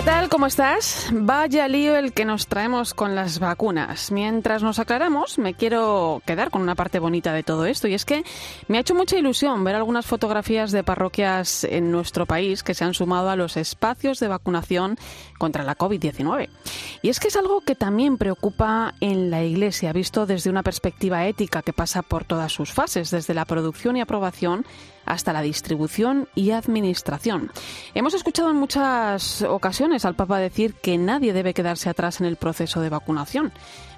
¿Qué tal? ¿Cómo estás? Vaya lío el que nos traemos con las vacunas. Mientras nos aclaramos, me quiero quedar con una parte bonita de todo esto y es que me ha hecho mucha ilusión ver algunas fotografías de parroquias en nuestro país que se han sumado a los espacios de vacunación contra la COVID-19. Y es que es algo que también preocupa en la Iglesia, visto desde una perspectiva ética que pasa por todas sus fases, desde la producción y aprobación hasta la distribución y administración. Hemos escuchado en muchas ocasiones al Papa decir que nadie debe quedarse atrás en el proceso de vacunación.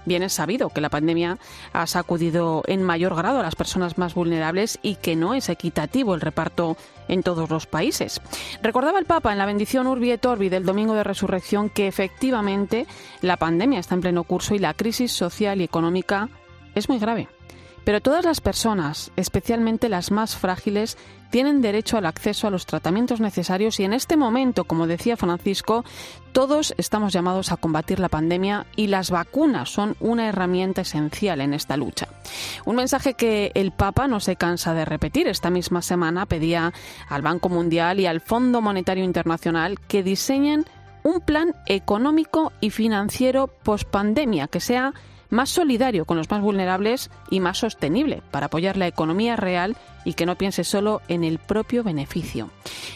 Bien es sabido que la pandemia ha sacudido en mayor grado a las personas más vulnerables y que no es equitativo el reparto en todos los países. Recordaba el Papa en la bendición Urbi et Orbi del Domingo de Resurrección que efectivamente la pandemia está en pleno curso y la crisis social y económica es muy grave. Pero todas las personas, especialmente las más frágiles, tienen derecho al acceso a los tratamientos necesarios y en este momento, como decía Francisco, todos estamos llamados a combatir la pandemia y las vacunas son una herramienta esencial en esta lucha. Un mensaje que el Papa no se cansa de repetir. Esta misma semana pedía al Banco Mundial y al Fondo Monetario Internacional que diseñen un plan económico y financiero post-pandemia que sea más solidario con los más vulnerables y más sostenible para apoyar la economía real y que no piense solo en el propio beneficio.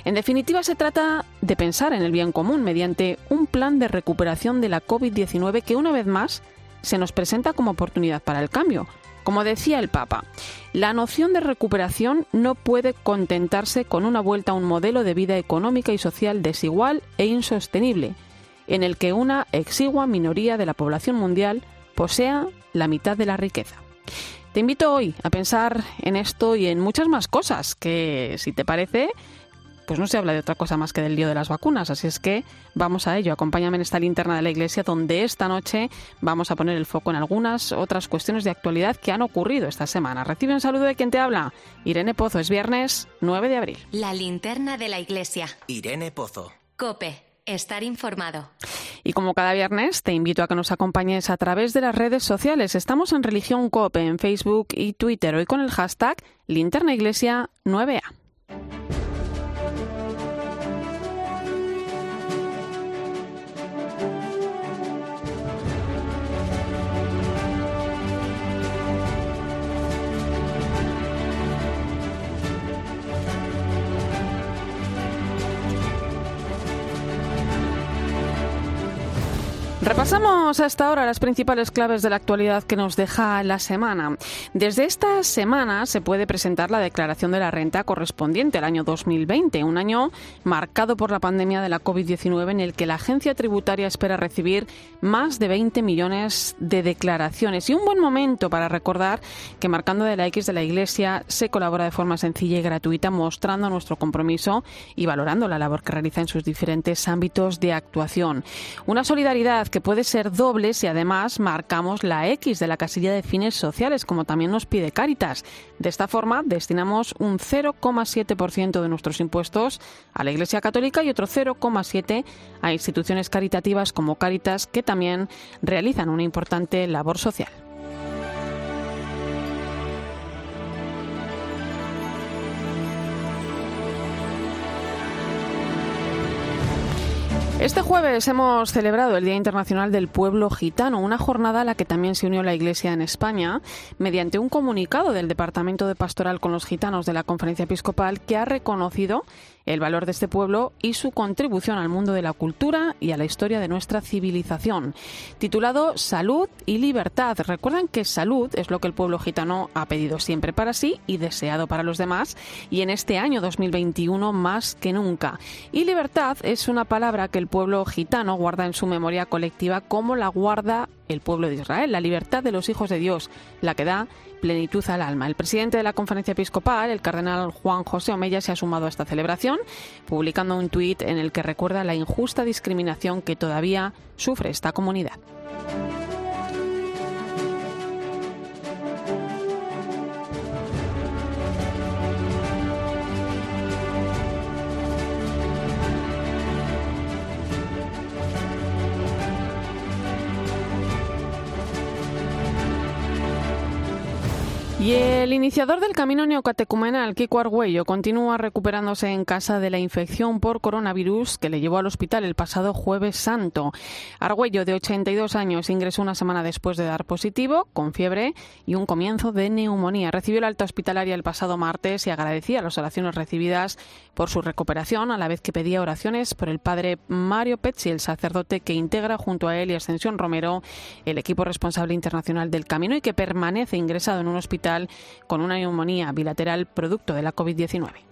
En definitiva, se trata de pensar en el bien común mediante un plan de recuperación de la COVID-19 que una vez más se nos presenta como oportunidad para el cambio. Como decía el Papa, la noción de recuperación no puede contentarse con una vuelta a un modelo de vida económica y social desigual e insostenible, en el que una exigua minoría de la población mundial posea la mitad de la riqueza. Te invito hoy a pensar en esto y en muchas más cosas que, si te parece, pues no se habla de otra cosa más que del lío de las vacunas. Así es que vamos a ello. Acompáñame en esta linterna de la iglesia donde esta noche vamos a poner el foco en algunas otras cuestiones de actualidad que han ocurrido esta semana. Recibe un saludo de quien te habla. Irene Pozo. Es viernes 9 de abril. La linterna de la iglesia. Irene Pozo. Cope. Estar informado. Y como cada viernes, te invito a que nos acompañes a través de las redes sociales. Estamos en Religión Cope en Facebook y Twitter, hoy con el hashtag Linterna Iglesia 9A. Repasamos hasta ahora las principales claves de la actualidad que nos deja la semana. Desde esta semana se puede presentar la declaración de la renta correspondiente al año 2020, un año marcado por la pandemia de la COVID-19 en el que la agencia tributaria espera recibir más de 20 millones de declaraciones. Y un buen momento para recordar que marcando de la X de la Iglesia se colabora de forma sencilla y gratuita mostrando nuestro compromiso y valorando la labor que realiza en sus diferentes ámbitos de actuación. Una solidaridad que puede ser doble si además marcamos la X de la casilla de fines sociales, como también nos pide Cáritas. De esta forma, destinamos un 0,7% de nuestros impuestos a la Iglesia Católica y otro 0,7% a instituciones caritativas como Cáritas, que también realizan una importante labor social. Este jueves hemos celebrado el Día Internacional del Pueblo Gitano, una jornada a la que también se unió la Iglesia en España mediante un comunicado del Departamento de Pastoral con los Gitanos de la Conferencia Episcopal que ha reconocido el valor de este pueblo y su contribución al mundo de la cultura y a la historia de nuestra civilización. Titulado Salud y Libertad. Recuerdan que salud es lo que el pueblo gitano ha pedido siempre para sí y deseado para los demás, y en este año 2021 más que nunca. Y libertad es una palabra que el pueblo gitano guarda en su memoria colectiva como la guarda el pueblo de Israel, la libertad de los hijos de Dios, la que da plenitud al alma. El presidente de la conferencia episcopal, el cardenal Juan José Omeya, se ha sumado a esta celebración, publicando un tuit en el que recuerda la injusta discriminación que todavía sufre esta comunidad. Y el iniciador del camino neocatecumenal, Kiko Argüello, continúa recuperándose en casa de la infección por coronavirus que le llevó al hospital el pasado jueves santo. Argüello, de 82 años, ingresó una semana después de dar positivo, con fiebre y un comienzo de neumonía. Recibió la alta hospitalaria el pasado martes y agradecía las oraciones recibidas por su recuperación, a la vez que pedía oraciones por el padre Mario Pezzi, el sacerdote que integra junto a él y Ascensión Romero el equipo responsable internacional del camino y que permanece ingresado en un hospital con una neumonía bilateral producto de la COVID-19.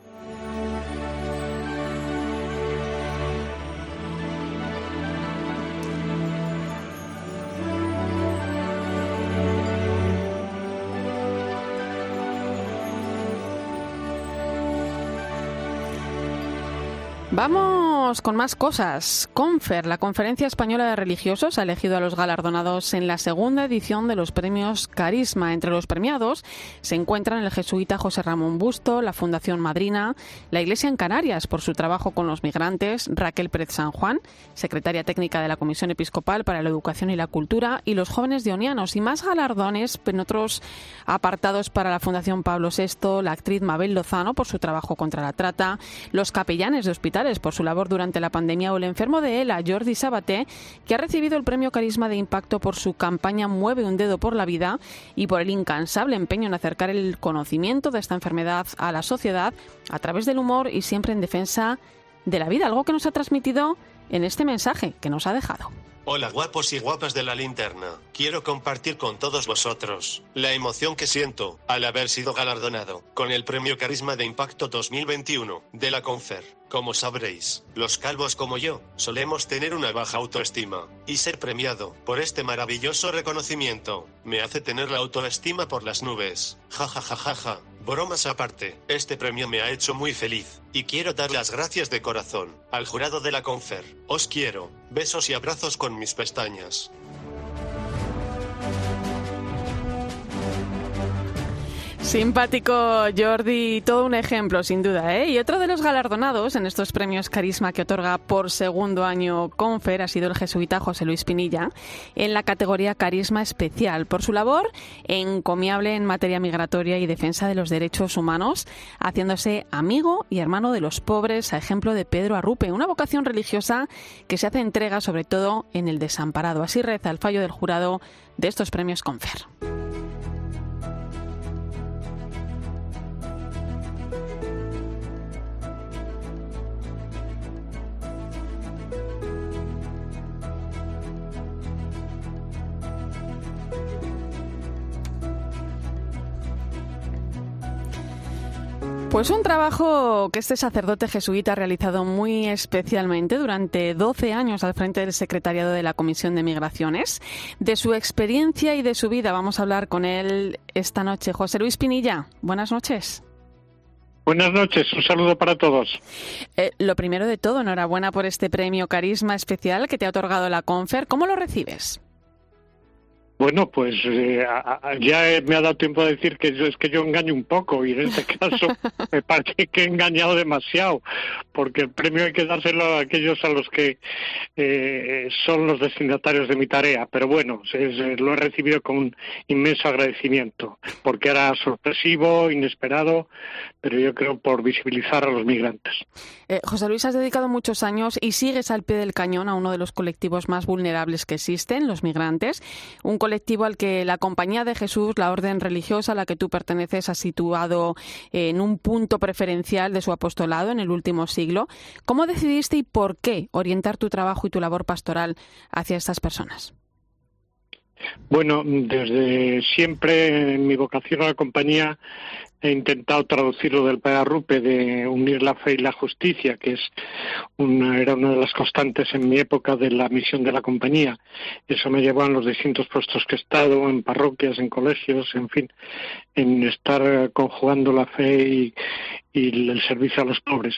Vamos con más cosas. Confer, la Conferencia Española de Religiosos, ha elegido a los galardonados en la segunda edición de los premios Carisma. Entre los premiados se encuentran el jesuita José Ramón Busto, la Fundación Madrina, la Iglesia en Canarias por su trabajo con los migrantes, Raquel Pérez San Juan, secretaria técnica de la Comisión Episcopal para la Educación y la Cultura, y los jóvenes de Onianos, y más galardones en otros apartados para la Fundación Pablo VI, la actriz Mabel Lozano por su trabajo contra la trata, los capellanes de por su labor durante la pandemia o el enfermo de ELA, Jordi Sabaté, que ha recibido el premio Carisma de Impacto por su campaña Mueve un dedo por la vida y por el incansable empeño en acercar el conocimiento de esta enfermedad a la sociedad a través del humor y siempre en defensa de la vida, algo que nos ha transmitido en este mensaje que nos ha dejado. Hola guapos y guapas de la linterna. Quiero compartir con todos vosotros la emoción que siento al haber sido galardonado con el Premio Carisma de Impacto 2021 de la Confer. Como sabréis, los calvos como yo solemos tener una baja autoestima, y ser premiado por este maravilloso reconocimiento me hace tener la autoestima por las nubes. Ja ja ja ja ja. Bromas aparte, este premio me ha hecho muy feliz, y quiero dar las gracias de corazón al jurado de la Confer. Os quiero, besos y abrazos con mis pestañas. Simpático Jordi, todo un ejemplo sin duda. ¿eh? Y otro de los galardonados en estos premios Carisma que otorga por segundo año Confer ha sido el jesuita José Luis Pinilla en la categoría Carisma Especial por su labor encomiable en materia migratoria y defensa de los derechos humanos, haciéndose amigo y hermano de los pobres, a ejemplo de Pedro Arrupe, una vocación religiosa que se hace entrega sobre todo en el desamparado. Así reza el fallo del jurado de estos premios Confer. Pues un trabajo que este sacerdote jesuita ha realizado muy especialmente durante 12 años al frente del secretariado de la Comisión de Migraciones. De su experiencia y de su vida vamos a hablar con él esta noche. José Luis Pinilla, buenas noches. Buenas noches, un saludo para todos. Eh, lo primero de todo, enhorabuena por este premio Carisma Especial que te ha otorgado la Confer. ¿Cómo lo recibes? Bueno, pues eh, ya me ha dado tiempo a decir que yo, es que yo engaño un poco y en este caso me parece que he engañado demasiado, porque el premio hay que dárselo a aquellos a los que eh, son los destinatarios de mi tarea. Pero bueno, lo he recibido con un inmenso agradecimiento, porque era sorpresivo, inesperado, pero yo creo por visibilizar a los migrantes. Eh, José Luis, has dedicado muchos años y sigues al pie del cañón a uno de los colectivos más vulnerables que existen, los migrantes. Un colectivo al que la Compañía de Jesús, la orden religiosa a la que tú perteneces, ha situado en un punto preferencial de su apostolado en el último siglo. ¿Cómo decidiste y por qué orientar tu trabajo y tu labor pastoral hacia estas personas? Bueno, desde siempre mi vocación a la compañía he intentado traducirlo del Pagarrupe de unir la fe y la justicia, que es una, era una de las constantes en mi época de la misión de la compañía. Eso me llevó a los distintos puestos que he estado, en parroquias, en colegios, en fin, en estar conjugando la fe y, y el servicio a los pobres.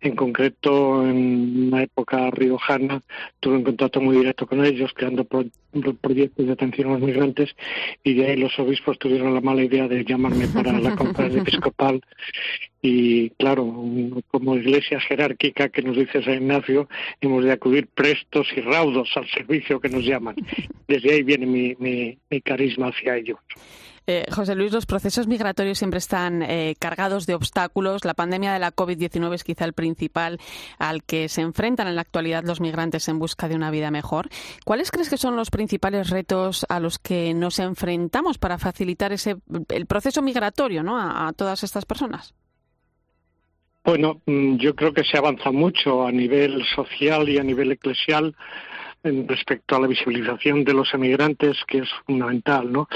En concreto, en una época riojana, tuve un contacto muy directo con ellos, creando proyectos de atención a los migrantes, y de ahí los obispos tuvieron la mala idea de llamarme para la conferencia episcopal. Y claro, como iglesia jerárquica que nos dice San Ignacio, hemos de acudir prestos y raudos al servicio que nos llaman. Desde ahí viene mi, mi, mi carisma hacia ellos. Eh, José Luis, los procesos migratorios siempre están eh, cargados de obstáculos. La pandemia de la COVID-19 es quizá el principal al que se enfrentan en la actualidad los migrantes en busca de una vida mejor. ¿Cuáles crees que son los principales retos a los que nos enfrentamos para facilitar ese, el proceso migratorio ¿no? a, todas estas personas? Bueno, mm, yo creo que se avanza mucho a nivel social y a nivel eclesial respecto a la visibilización de los emigrantes, que es fundamental, ¿no?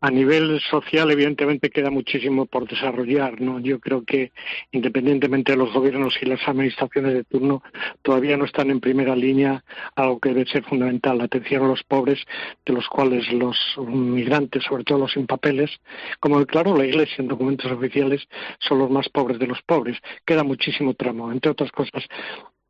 A nivel social, evidentemente, queda muchísimo por desarrollar. ¿no? Yo creo que, independientemente de los gobiernos y las administraciones de turno, todavía no están en primera línea algo que debe ser fundamental, la atención a los pobres, de los cuales los migrantes, sobre todo los sin papeles, como claro la Iglesia en documentos oficiales, son los más pobres de los pobres. Queda muchísimo tramo. Entre otras cosas,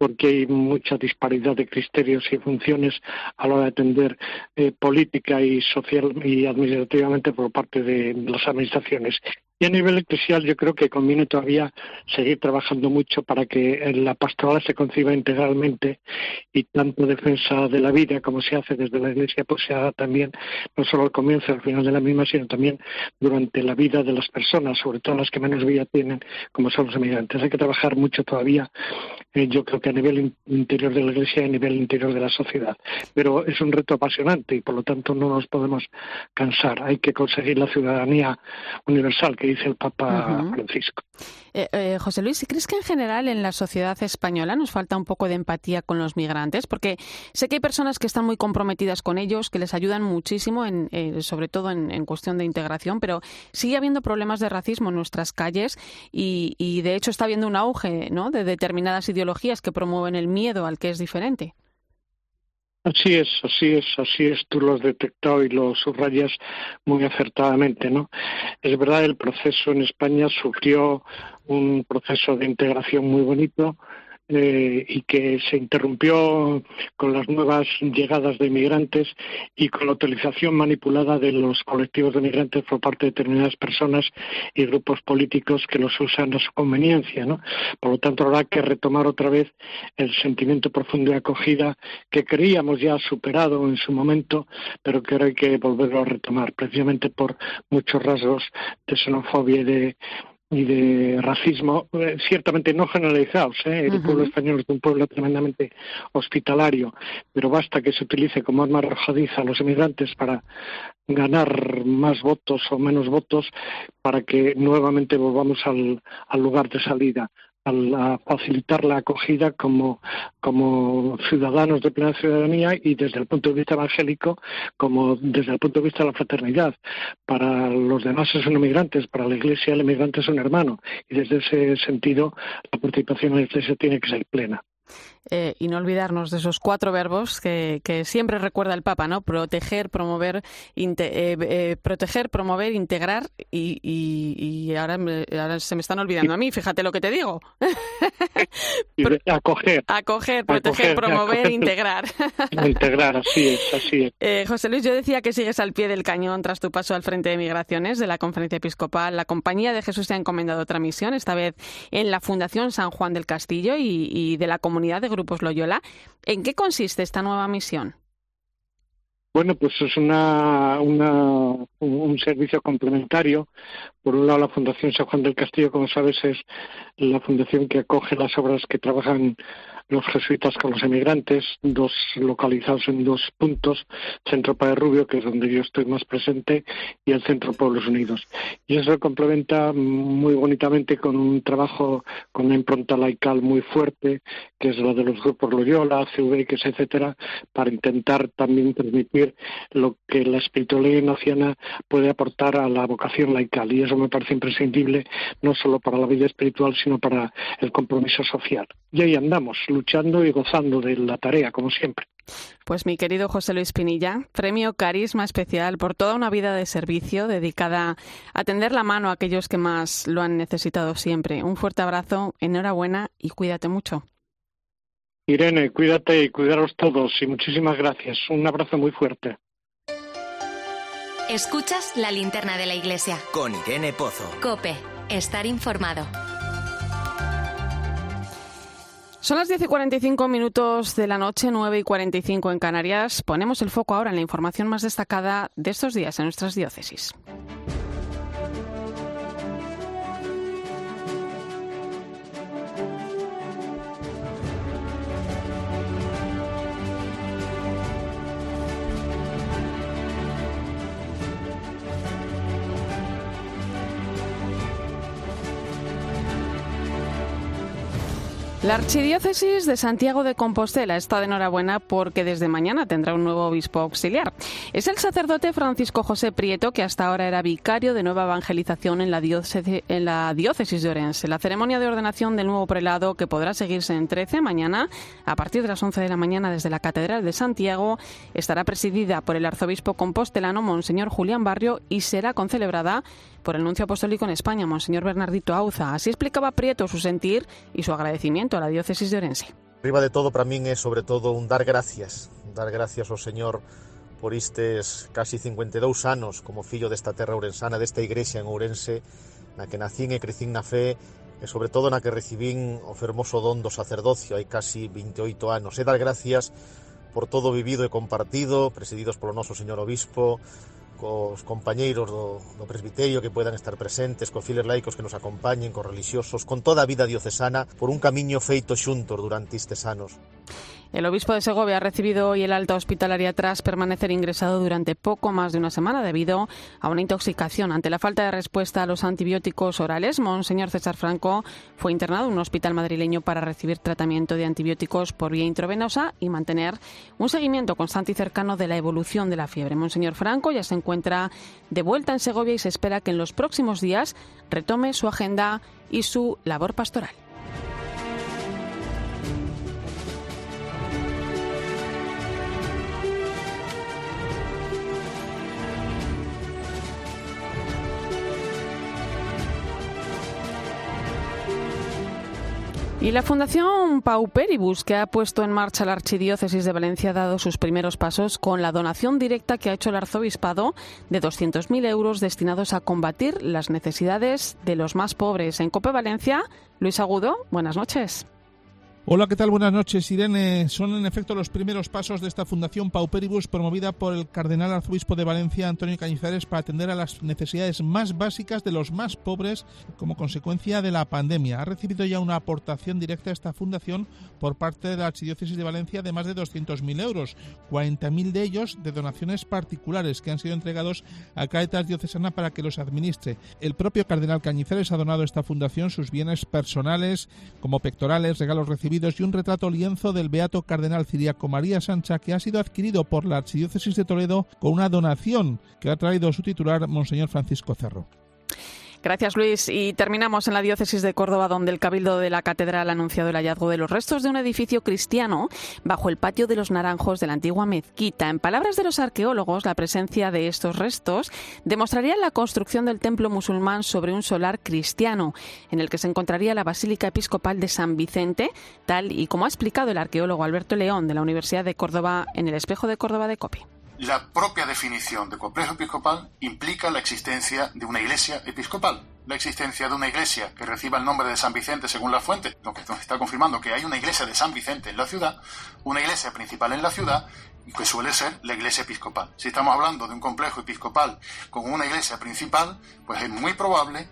porque hay mucha disparidad de criterios y funciones a la hora de atender eh, política y social y administrativamente por parte de las administraciones. Y a nivel eclesial yo creo que conviene todavía seguir trabajando mucho para que la pastoral se conciba integralmente y tanto defensa de la vida como se hace desde la Iglesia pues se haga también no solo al comienzo y al final de la misma sino también durante la vida de las personas, sobre todo las que menos vida tienen como son los emigrantes. Hay que trabajar mucho todavía eh, yo creo que a nivel interior de la Iglesia y a nivel interior de la sociedad. Pero es un reto apasionante y por lo tanto no nos podemos cansar. Hay que conseguir la ciudadanía universal que dice el Papa Francisco. Eh, eh, José Luis, ¿crees que en general en la sociedad española nos falta un poco de empatía con los migrantes? Porque sé que hay personas que están muy comprometidas con ellos, que les ayudan muchísimo, en, eh, sobre todo en, cuestión de integración, pero sigue habiendo problemas de racismo en nuestras calles y, y de hecho está habiendo un auge ¿no? de determinadas ideologías que promueven el miedo al que es diferente. Así es, así es, así es. Tú lo has detectado y lo subrayas muy acertadamente, ¿no? Es verdad, el proceso en España sufrió un proceso de integración muy bonito, eh, y que se interrumpió con las nuevas llegadas de inmigrantes y con la utilización manipulada de los colectivos de migrantes por parte de determinadas personas y grupos políticos que los usan a su conveniencia. ¿no? Por lo tanto, habrá que retomar otra vez el sentimiento profundo de acogida que creíamos ya superado en su momento, pero que ahora hay que volverlo a retomar, precisamente por muchos rasgos de xenofobia y de y de racismo, eh, ciertamente no generalizados. ¿eh? El pueblo español es un pueblo tremendamente hospitalario, pero basta que se utilice como arma arrojadiza a los inmigrantes para ganar más votos o menos votos para que nuevamente volvamos al lugar de salida a facilitar la acogida como, como ciudadanos de plena ciudadanía y desde el punto de vista evangélico como desde el punto de vista de la fraternidad. Para los demás son inmigrantes, para la Iglesia el inmigrante es un hermano y desde ese sentido la participación en la Iglesia tiene que ser plena. Eh, y no olvidarnos de esos cuatro verbos que, siempre recuerda el Papa, ¿no? Proteger, promover, eh, eh, proteger, promover, integrar y, ahora, se me están olvidando a mí, fíjate lo que te digo. acoger. Acoger, proteger, promover, integrar. integrar, así es, así es. José Luis, yo decía que sigues al pie del cañón tras tu paso al frente de migraciones de la Conferencia Episcopal. La Compañía de Jesús te ha encomendado otra misión, esta vez en la Fundación San Juan del Castillo y, y de la comunidad de Grupos Loyola. ¿En qué consiste esta nueva misión? Bueno, pues es una, un servicio complementario. Por un lado, la Fundación San Juan del Castillo, como sabes, es la fundación que acoge las obras que trabajan los jesuitas con los emigrantes, dos localizados en dos puntos, Centro Padre Rubio, que es donde yo estoy más presente, y el Centro Pueblos Unidos. Y eso complementa muy bonitamente con un trabajo con una impronta laical muy fuerte, que es la de los grupos Loyola, CVX, etcétera, para intentar también transmitir lo que la espiritualidad naciana puede aportar a la vocación laical. Eso me parece imprescindible, no solo para la vida espiritual, sino para el compromiso social. Y ahí andamos, luchando y gozando de la tarea, como siempre. Pues mi querido José Luis Pinilla, premio Carisma Especial por toda una vida de servicio dedicada a tender la mano a aquellos que más lo han necesitado siempre. Un fuerte abrazo, enhorabuena y cuídate mucho. Irene, cuídate y cuidaros todos y muchísimas gracias. Un abrazo muy fuerte. Escuchas la linterna de la iglesia. Con Irene Pozo. Cope, estar informado. Son las 10 y 45 minutos de la noche, 9 y 45 en Canarias. Ponemos el foco ahora en la información más destacada de estos días en nuestras diócesis. La Archidiócesis de Santiago de Compostela está de enhorabuena porque desde mañana tendrá un nuevo obispo auxiliar. Es el sacerdote Francisco José Prieto, que hasta ahora era vicario de nueva evangelización en la, diócesis, en la de Orense. La ceremonia de ordenación del nuevo prelado, que podrá seguirse en 13 mañana, a partir de las 11 de la mañana desde la Catedral de Santiago, estará presidida por el arzobispo compostelano Monseñor Julián Barrio y será concelebrada por el nuncio apostólico en España, Monseñor Bernardito Auza. Así explicaba Prieto su sentir y su agradecimiento a la diócesis de Orense. Arriba de todo, para min é sobre todo un dar gracias, dar gracias ao Señor por istes casi 52 anos como fillo desta terra ourensana, desta igrexa en Ourense, na que nacín e crecín na fe, e sobre todo na que recibín o fermoso don do sacerdocio hai casi 28 anos. E dar gracias por todo vivido e compartido, presididos polo noso señor obispo, cos compañeiros do, do presbiterio que puedan estar presentes, cos files laicos que nos acompañen, cos religiosos, con toda a vida diocesana por un camiño feito xuntos durante estes anos. El obispo de Segovia ha recibido hoy el alta hospitalaria tras permanecer ingresado durante poco más de una semana debido a una intoxicación ante la falta de respuesta a los antibióticos orales. Monseñor César Franco fue internado en un hospital madrileño para recibir tratamiento de antibióticos por vía intravenosa y mantener un seguimiento constante y cercano de la evolución de la fiebre. Monseñor Franco ya se encuentra de vuelta en Segovia y se espera que en los próximos días retome su agenda y su labor pastoral. Y la Fundación Pauperibus, que ha puesto en marcha la Archidiócesis de Valencia, ha dado sus primeros pasos con la donación directa que ha hecho el Arzobispado de 200.000 euros destinados a combatir las necesidades de los más pobres. En Cope Valencia, Luis Agudo, buenas noches. Hola, ¿qué tal? Buenas noches, Irene. Son en efecto los primeros pasos de esta Fundación Pauperibus promovida por el Cardenal Arzobispo de Valencia, Antonio Cañizares, para atender a las necesidades más básicas de los más pobres como consecuencia de la pandemia. Ha recibido ya una aportación directa a esta fundación por parte de la Archidiócesis de Valencia de más de 200.000 euros, 40.000 de ellos de donaciones particulares que han sido entregados a Cáritas Diocesana para que los administre. El propio Cardenal Cañizares ha donado a esta fundación sus bienes personales como pectorales, regalos recibidos y un retrato lienzo del beato cardenal ciriaco María Sancha que ha sido adquirido por la Archidiócesis de Toledo con una donación que ha traído su titular, Monseñor Francisco Cerro. Gracias, Luis. Y terminamos en la diócesis de Córdoba, donde el Cabildo de la Catedral ha anunciado el hallazgo de los restos de un edificio cristiano bajo el patio de los Naranjos de la antigua mezquita. En palabras de los arqueólogos, la presencia de estos restos demostraría la construcción del templo musulmán sobre un solar cristiano, en el que se encontraría la Basílica Episcopal de San Vicente, tal y como ha explicado el arqueólogo Alberto León de la Universidad de Córdoba en el Espejo de Córdoba de Copi. La propia definición de complejo episcopal implica la existencia de una iglesia episcopal, la existencia de una iglesia que reciba el nombre de San Vicente según la fuente, lo que nos está confirmando que hay una iglesia de San Vicente en la ciudad, una iglesia principal en la ciudad, que suele ser la iglesia episcopal. Si estamos hablando de un complejo episcopal con una iglesia principal, pues es muy probable,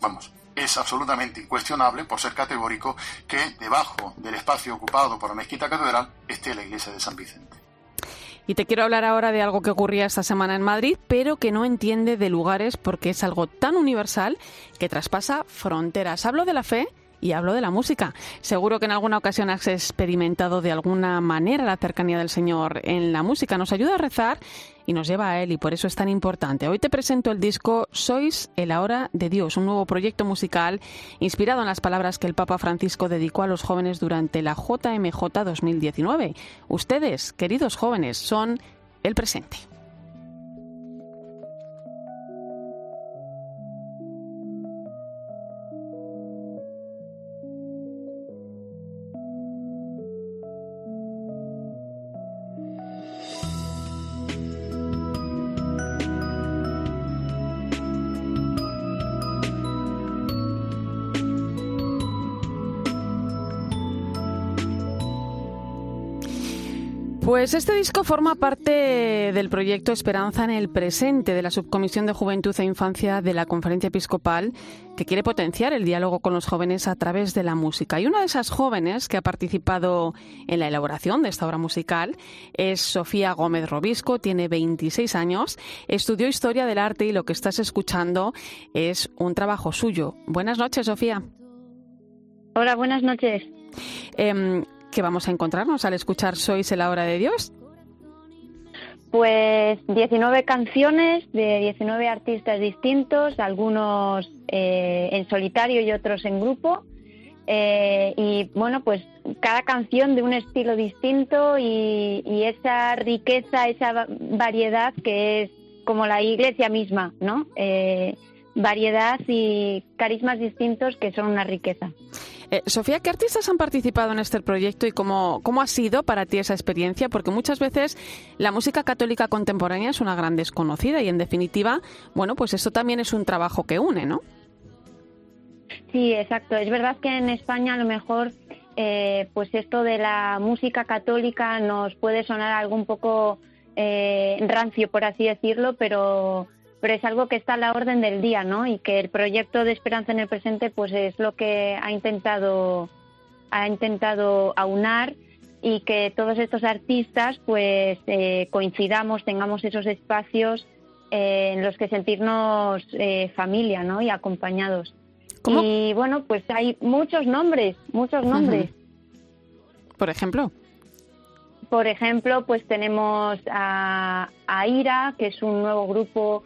vamos, es absolutamente incuestionable, por ser categórico, que debajo del espacio ocupado por la mezquita catedral esté la iglesia de San Vicente. Y te quiero hablar ahora de algo que ocurría esta semana en Madrid, pero que no entiende de lugares porque es algo tan universal que traspasa fronteras. Hablo de la fe y hablo de la música. Seguro que en alguna ocasión has experimentado de alguna manera la cercanía del Señor en la música. Nos ayuda a rezar y nos lleva a Él y por eso es tan importante. Hoy te presento el disco Sois el Ahora de Dios, un nuevo proyecto musical inspirado en las palabras que el Papa Francisco dedicó a los jóvenes durante la JMJ 2019. Ustedes, queridos jóvenes, son el presente. Pues este disco forma parte del proyecto Esperanza en el Presente de la Subcomisión de Juventud e Infancia de la Conferencia Episcopal, que quiere potenciar el diálogo con los jóvenes a través de la música. Y una de esas jóvenes que ha participado en la elaboración de esta obra musical es Sofía Gómez Robisco, tiene 26 años, estudió Historia del Arte y lo que estás escuchando es un trabajo suyo. Buenas noches, Sofía. Hola, buenas noches. Eh, ¿Qué vamos a encontrarnos al escuchar Sois el Hora de Dios? Pues 19 canciones de 19 artistas distintos, algunos eh, en solitario y otros en grupo. Eh, y bueno, pues cada canción de un estilo distinto y, y, esa riqueza, esa variedad que es como la iglesia misma, ¿no? Eh, variedad y carismas distintos que son una riqueza. Eh, Sofía, ¿qué artistas han participado en este proyecto y cómo, cómo ha sido para ti esa experiencia? Porque muchas veces la música católica contemporánea es una gran desconocida y en definitiva, bueno, pues esto también es un trabajo que une, ¿no? Sí, exacto. Es verdad que en España a lo mejor eh, pues esto de la música católica nos puede sonar algo un poco eh, rancio, por así decirlo, pero pero es algo que está a la orden del día, ¿no? Y que el proyecto de Esperanza en el Presente, pues es lo que ha intentado, ha intentado aunar y que todos estos artistas, pues eh, coincidamos, tengamos esos espacios eh, en los que sentirnos eh, familia, ¿no? Y acompañados. ¿Cómo? Y bueno, pues hay muchos nombres, muchos nombres. Por ejemplo. Por ejemplo, pues tenemos a, a Ira, que es un nuevo grupo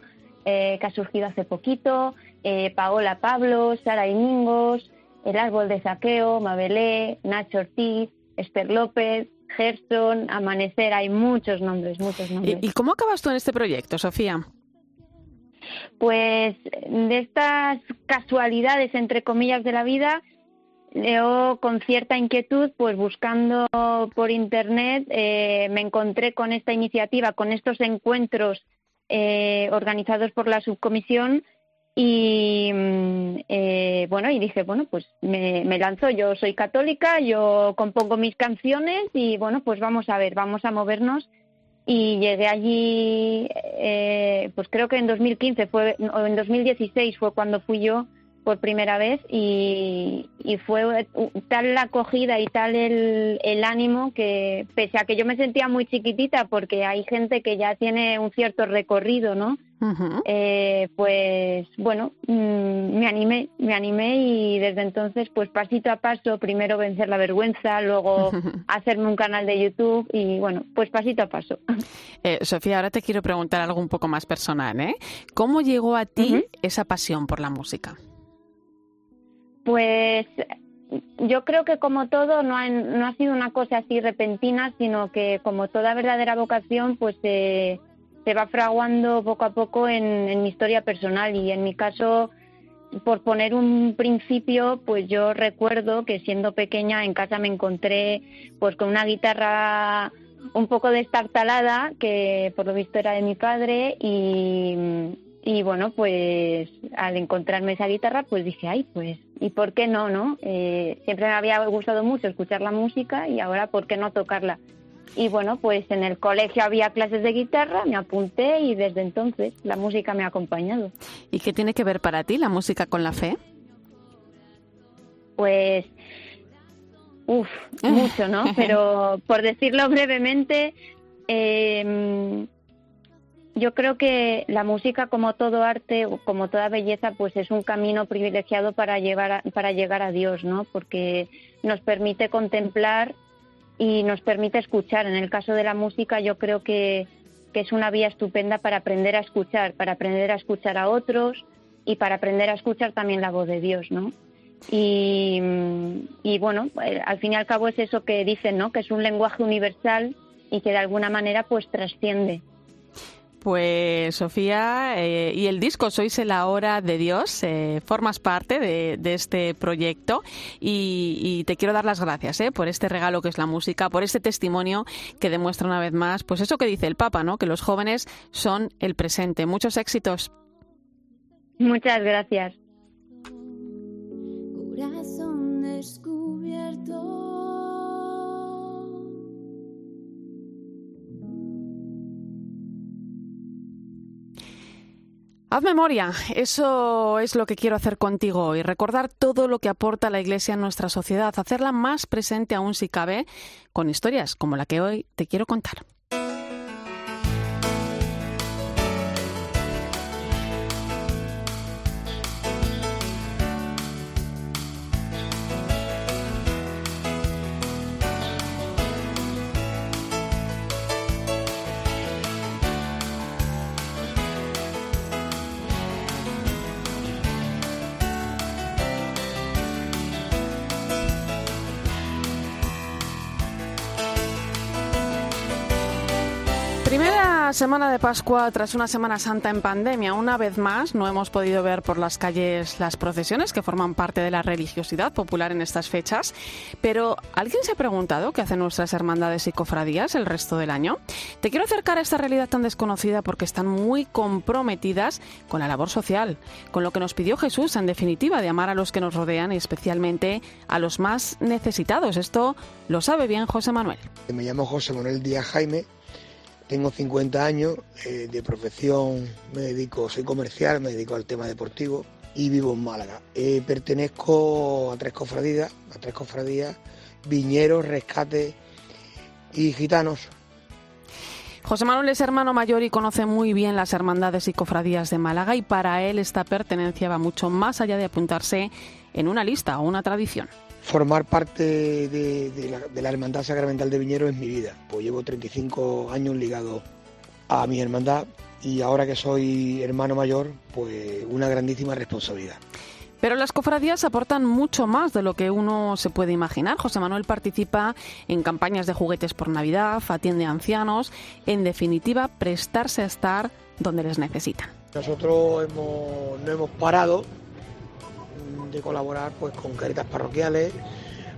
eh, que ha surgido hace poquito, eh, Paola Pablo, Sara Iningos, El Árbol de Saqueo, Mabelé, Nacho Ortiz, Esther López, Gerson, Amanecer, hay muchos nombres, muchos nombres. ¿Y, ¿Y, cómo acabas tú en este proyecto, Sofía? Pues de estas casualidades, entre comillas, de la vida, yo con cierta inquietud, pues buscando por internet, eh, me encontré con esta iniciativa, con estos encuentros eh, organizados por la subcomisión y mm, eh, bueno y dije bueno pues me, me, lanzo. Yo soy católica yo compongo mis canciones y bueno pues vamos a ver vamos a movernos y llegué allí eh, pues creo que en 2015 fue o en 2016 fue cuando fui yo por primera vez y, y fue tal la acogida y tal el, el, ánimo que pese a que yo me sentía muy chiquitita porque hay gente que ya tiene un cierto recorrido, ¿no? Uh -huh. eh, pues bueno, mmm, me animé, me animé y desde entonces pues pasito a paso, primero vencer la vergüenza, luego uh -huh. hacerme un canal de YouTube y bueno, pues pasito a paso. Eh, Sofía, ahora te quiero preguntar algo un poco más personal, ¿eh? ¿Cómo llegó a ti uh -huh. esa pasión por la música? Pues yo creo que como todo no ha, no ha sido una cosa así repentina, sino que como toda verdadera vocación, pues se va fraguando poco a poco en, en, mi historia personal. Y en mi caso, por poner un principio, pues yo recuerdo que siendo pequeña en casa me encontré pues con una guitarra un poco destartalada que por lo visto era de mi padre y y bueno, pues al encontrarme esa guitarra, pues dije, ay, pues, ¿y por qué no, no? Eh, siempre me había gustado mucho escuchar la música y ahora, ¿por qué no tocarla? Y bueno, pues en el colegio había clases de guitarra, me apunté y desde entonces la música me ha acompañado. ¿Y qué tiene que ver para ti la música con la fe? Pues, uff, mucho, ¿no? Pero por decirlo brevemente, eh, yo creo que la música, como todo arte como toda belleza, pues es un camino privilegiado para, llevar para llegar a Dios, ¿no? Porque nos permite contemplar y nos permite escuchar. En el caso de la música, yo creo que, que es una vía estupenda para aprender a escuchar, para aprender a escuchar a otros y para aprender a escuchar también la voz de Dios, ¿no? Y, y bueno, eh, al fin y al cabo es eso que dicen, ¿no? Que es un lenguaje universal y que de alguna manera pues trasciende. Pues Sofía, eh, y el disco Sois la hora de Dios, eh, formas parte de, este proyecto y, te quiero dar las gracias eh, por este regalo que es la música, por este testimonio que demuestra una vez más, pues eso que dice el Papa, ¿no? Que los jóvenes son el presente. Muchos éxitos. Muchas gracias. Haz memoria, eso es lo que quiero hacer contigo hoy, recordar todo lo que aporta la Iglesia en nuestra sociedad, hacerla más presente aún si cabe, con historias como la que hoy te quiero contar. Semana de Pascua tras una Semana Santa en pandemia. Una vez más, no hemos podido ver por las calles las procesiones que forman parte de la religiosidad popular en estas fechas. Pero, ¿alguien se ha preguntado qué hacen nuestras hermandades y cofradías el resto del año? Te quiero acercar a esta realidad tan desconocida porque están muy comprometidas con la labor social, con lo que nos pidió Jesús, en definitiva, de amar a los que nos rodean y especialmente a los más necesitados. Esto lo sabe bien José Manuel. Me llamo José Manuel Díaz Jaime tengo 50 años, eh, de profesión me dedico, soy comercial, me dedico al tema deportivo y vivo en Málaga. Eh, pertenezco a tres cofradías, a tres cofradías, viñeros, rescate y gitanos. José Manuel es hermano mayor y conoce muy bien las hermandades y cofradías de Málaga y para él esta pertenencia va mucho más allá de apuntarse en una lista o una tradición formar parte de, la, Hermandad Sacramental de Viñero es mi vida. Pues llevo 35 años ligado a mi hermandad y ahora que soy hermano mayor, pues una grandísima responsabilidad. Pero las cofradías aportan mucho más de lo que uno se puede imaginar. José Manuel participa en campañas de juguetes por Navidad, atiende a ancianos, en definitiva, prestarse a estar donde les necesitan. Nosotros no hemos parado de colaborar pues con caritas parroquiales,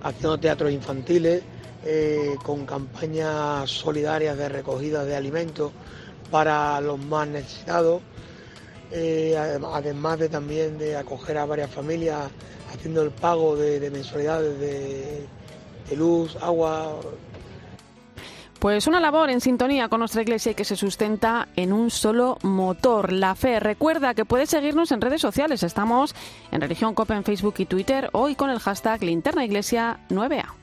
haciendo teatros infantiles, eh, con campañas solidarias de recogida de alimentos para los más necesitados, eh, además de también de acoger a varias familias haciendo el pago de, mensualidades de luz, agua, pues una labor en sintonía con nuestra iglesia y que se sustenta en un solo motor, la fe. Recuerda que puedes seguirnos en redes sociales. Estamos en Religión Copa en Facebook y Twitter, hoy con el hashtag Linterna Iglesia 9A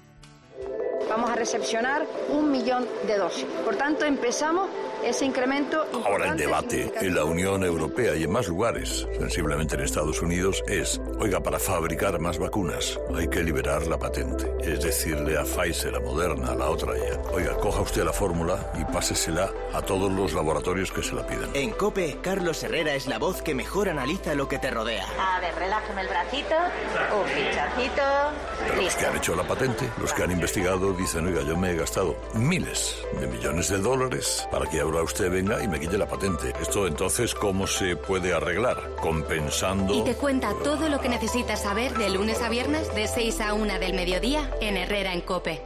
vamos a recepcionar un millón de dosis. Por tanto, empezamos ese incremento. Ahora el debate en la Unión Europea y en más lugares, sensiblemente en Estados Unidos, es, oiga, para fabricar más vacunas hay que liberar la patente. Es decirle a Pfizer, a Moderna, a la otra ya, oiga, coja usted la fórmula y pásesela a todos los laboratorios que se la pidan. En COPE, Carlos Herrera es la voz que mejor analiza lo que te rodea. A ver, relájame el bracito, un fichacito. los que han hecho la patente, los que han investigado, dicen, oiga, yo me he gastado miles de millones de dólares para que ahora usted venga y me quite la patente. Esto entonces, ¿cómo se puede arreglar? Compensando... Y te cuenta todo lo que necesitas saber de lunes a viernes de 6 a 1 del mediodía en Herrera en Cope.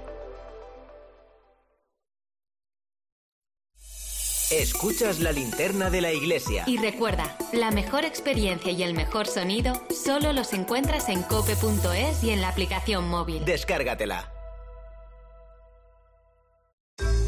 Escuchas la linterna de la iglesia. Y recuerda, la mejor experiencia y el mejor sonido solo los encuentras en cope.es y en la aplicación móvil. Descárgatela.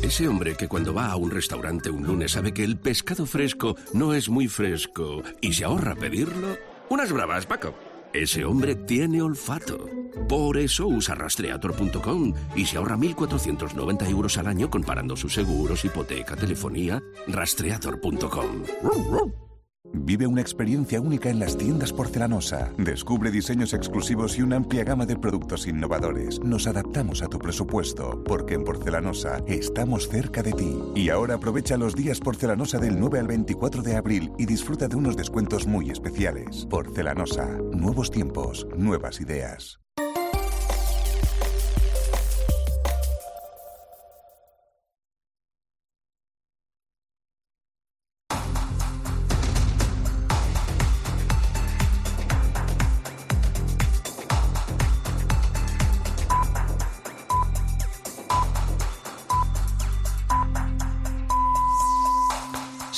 Ese hombre que cuando va a un restaurante un lunes sabe que el pescado fresco no es muy fresco y se ahorra pedirlo. Unas bravas, Paco. Ese hombre tiene olfato. Por eso usa rastreator.com y se ahorra 1.490 euros al año comparando sus seguros, hipoteca, telefonía. Rastreator.com. Vive una experiencia única en las tiendas Porcelanosa. Descubre diseños exclusivos y una amplia gama de productos innovadores. Nos adaptamos a tu presupuesto, porque en Porcelanosa estamos cerca de ti. Y ahora aprovecha los días Porcelanosa del 9 al 24 de abril y disfruta de unos descuentos muy especiales. Porcelanosa, nuevos tiempos, nuevas ideas.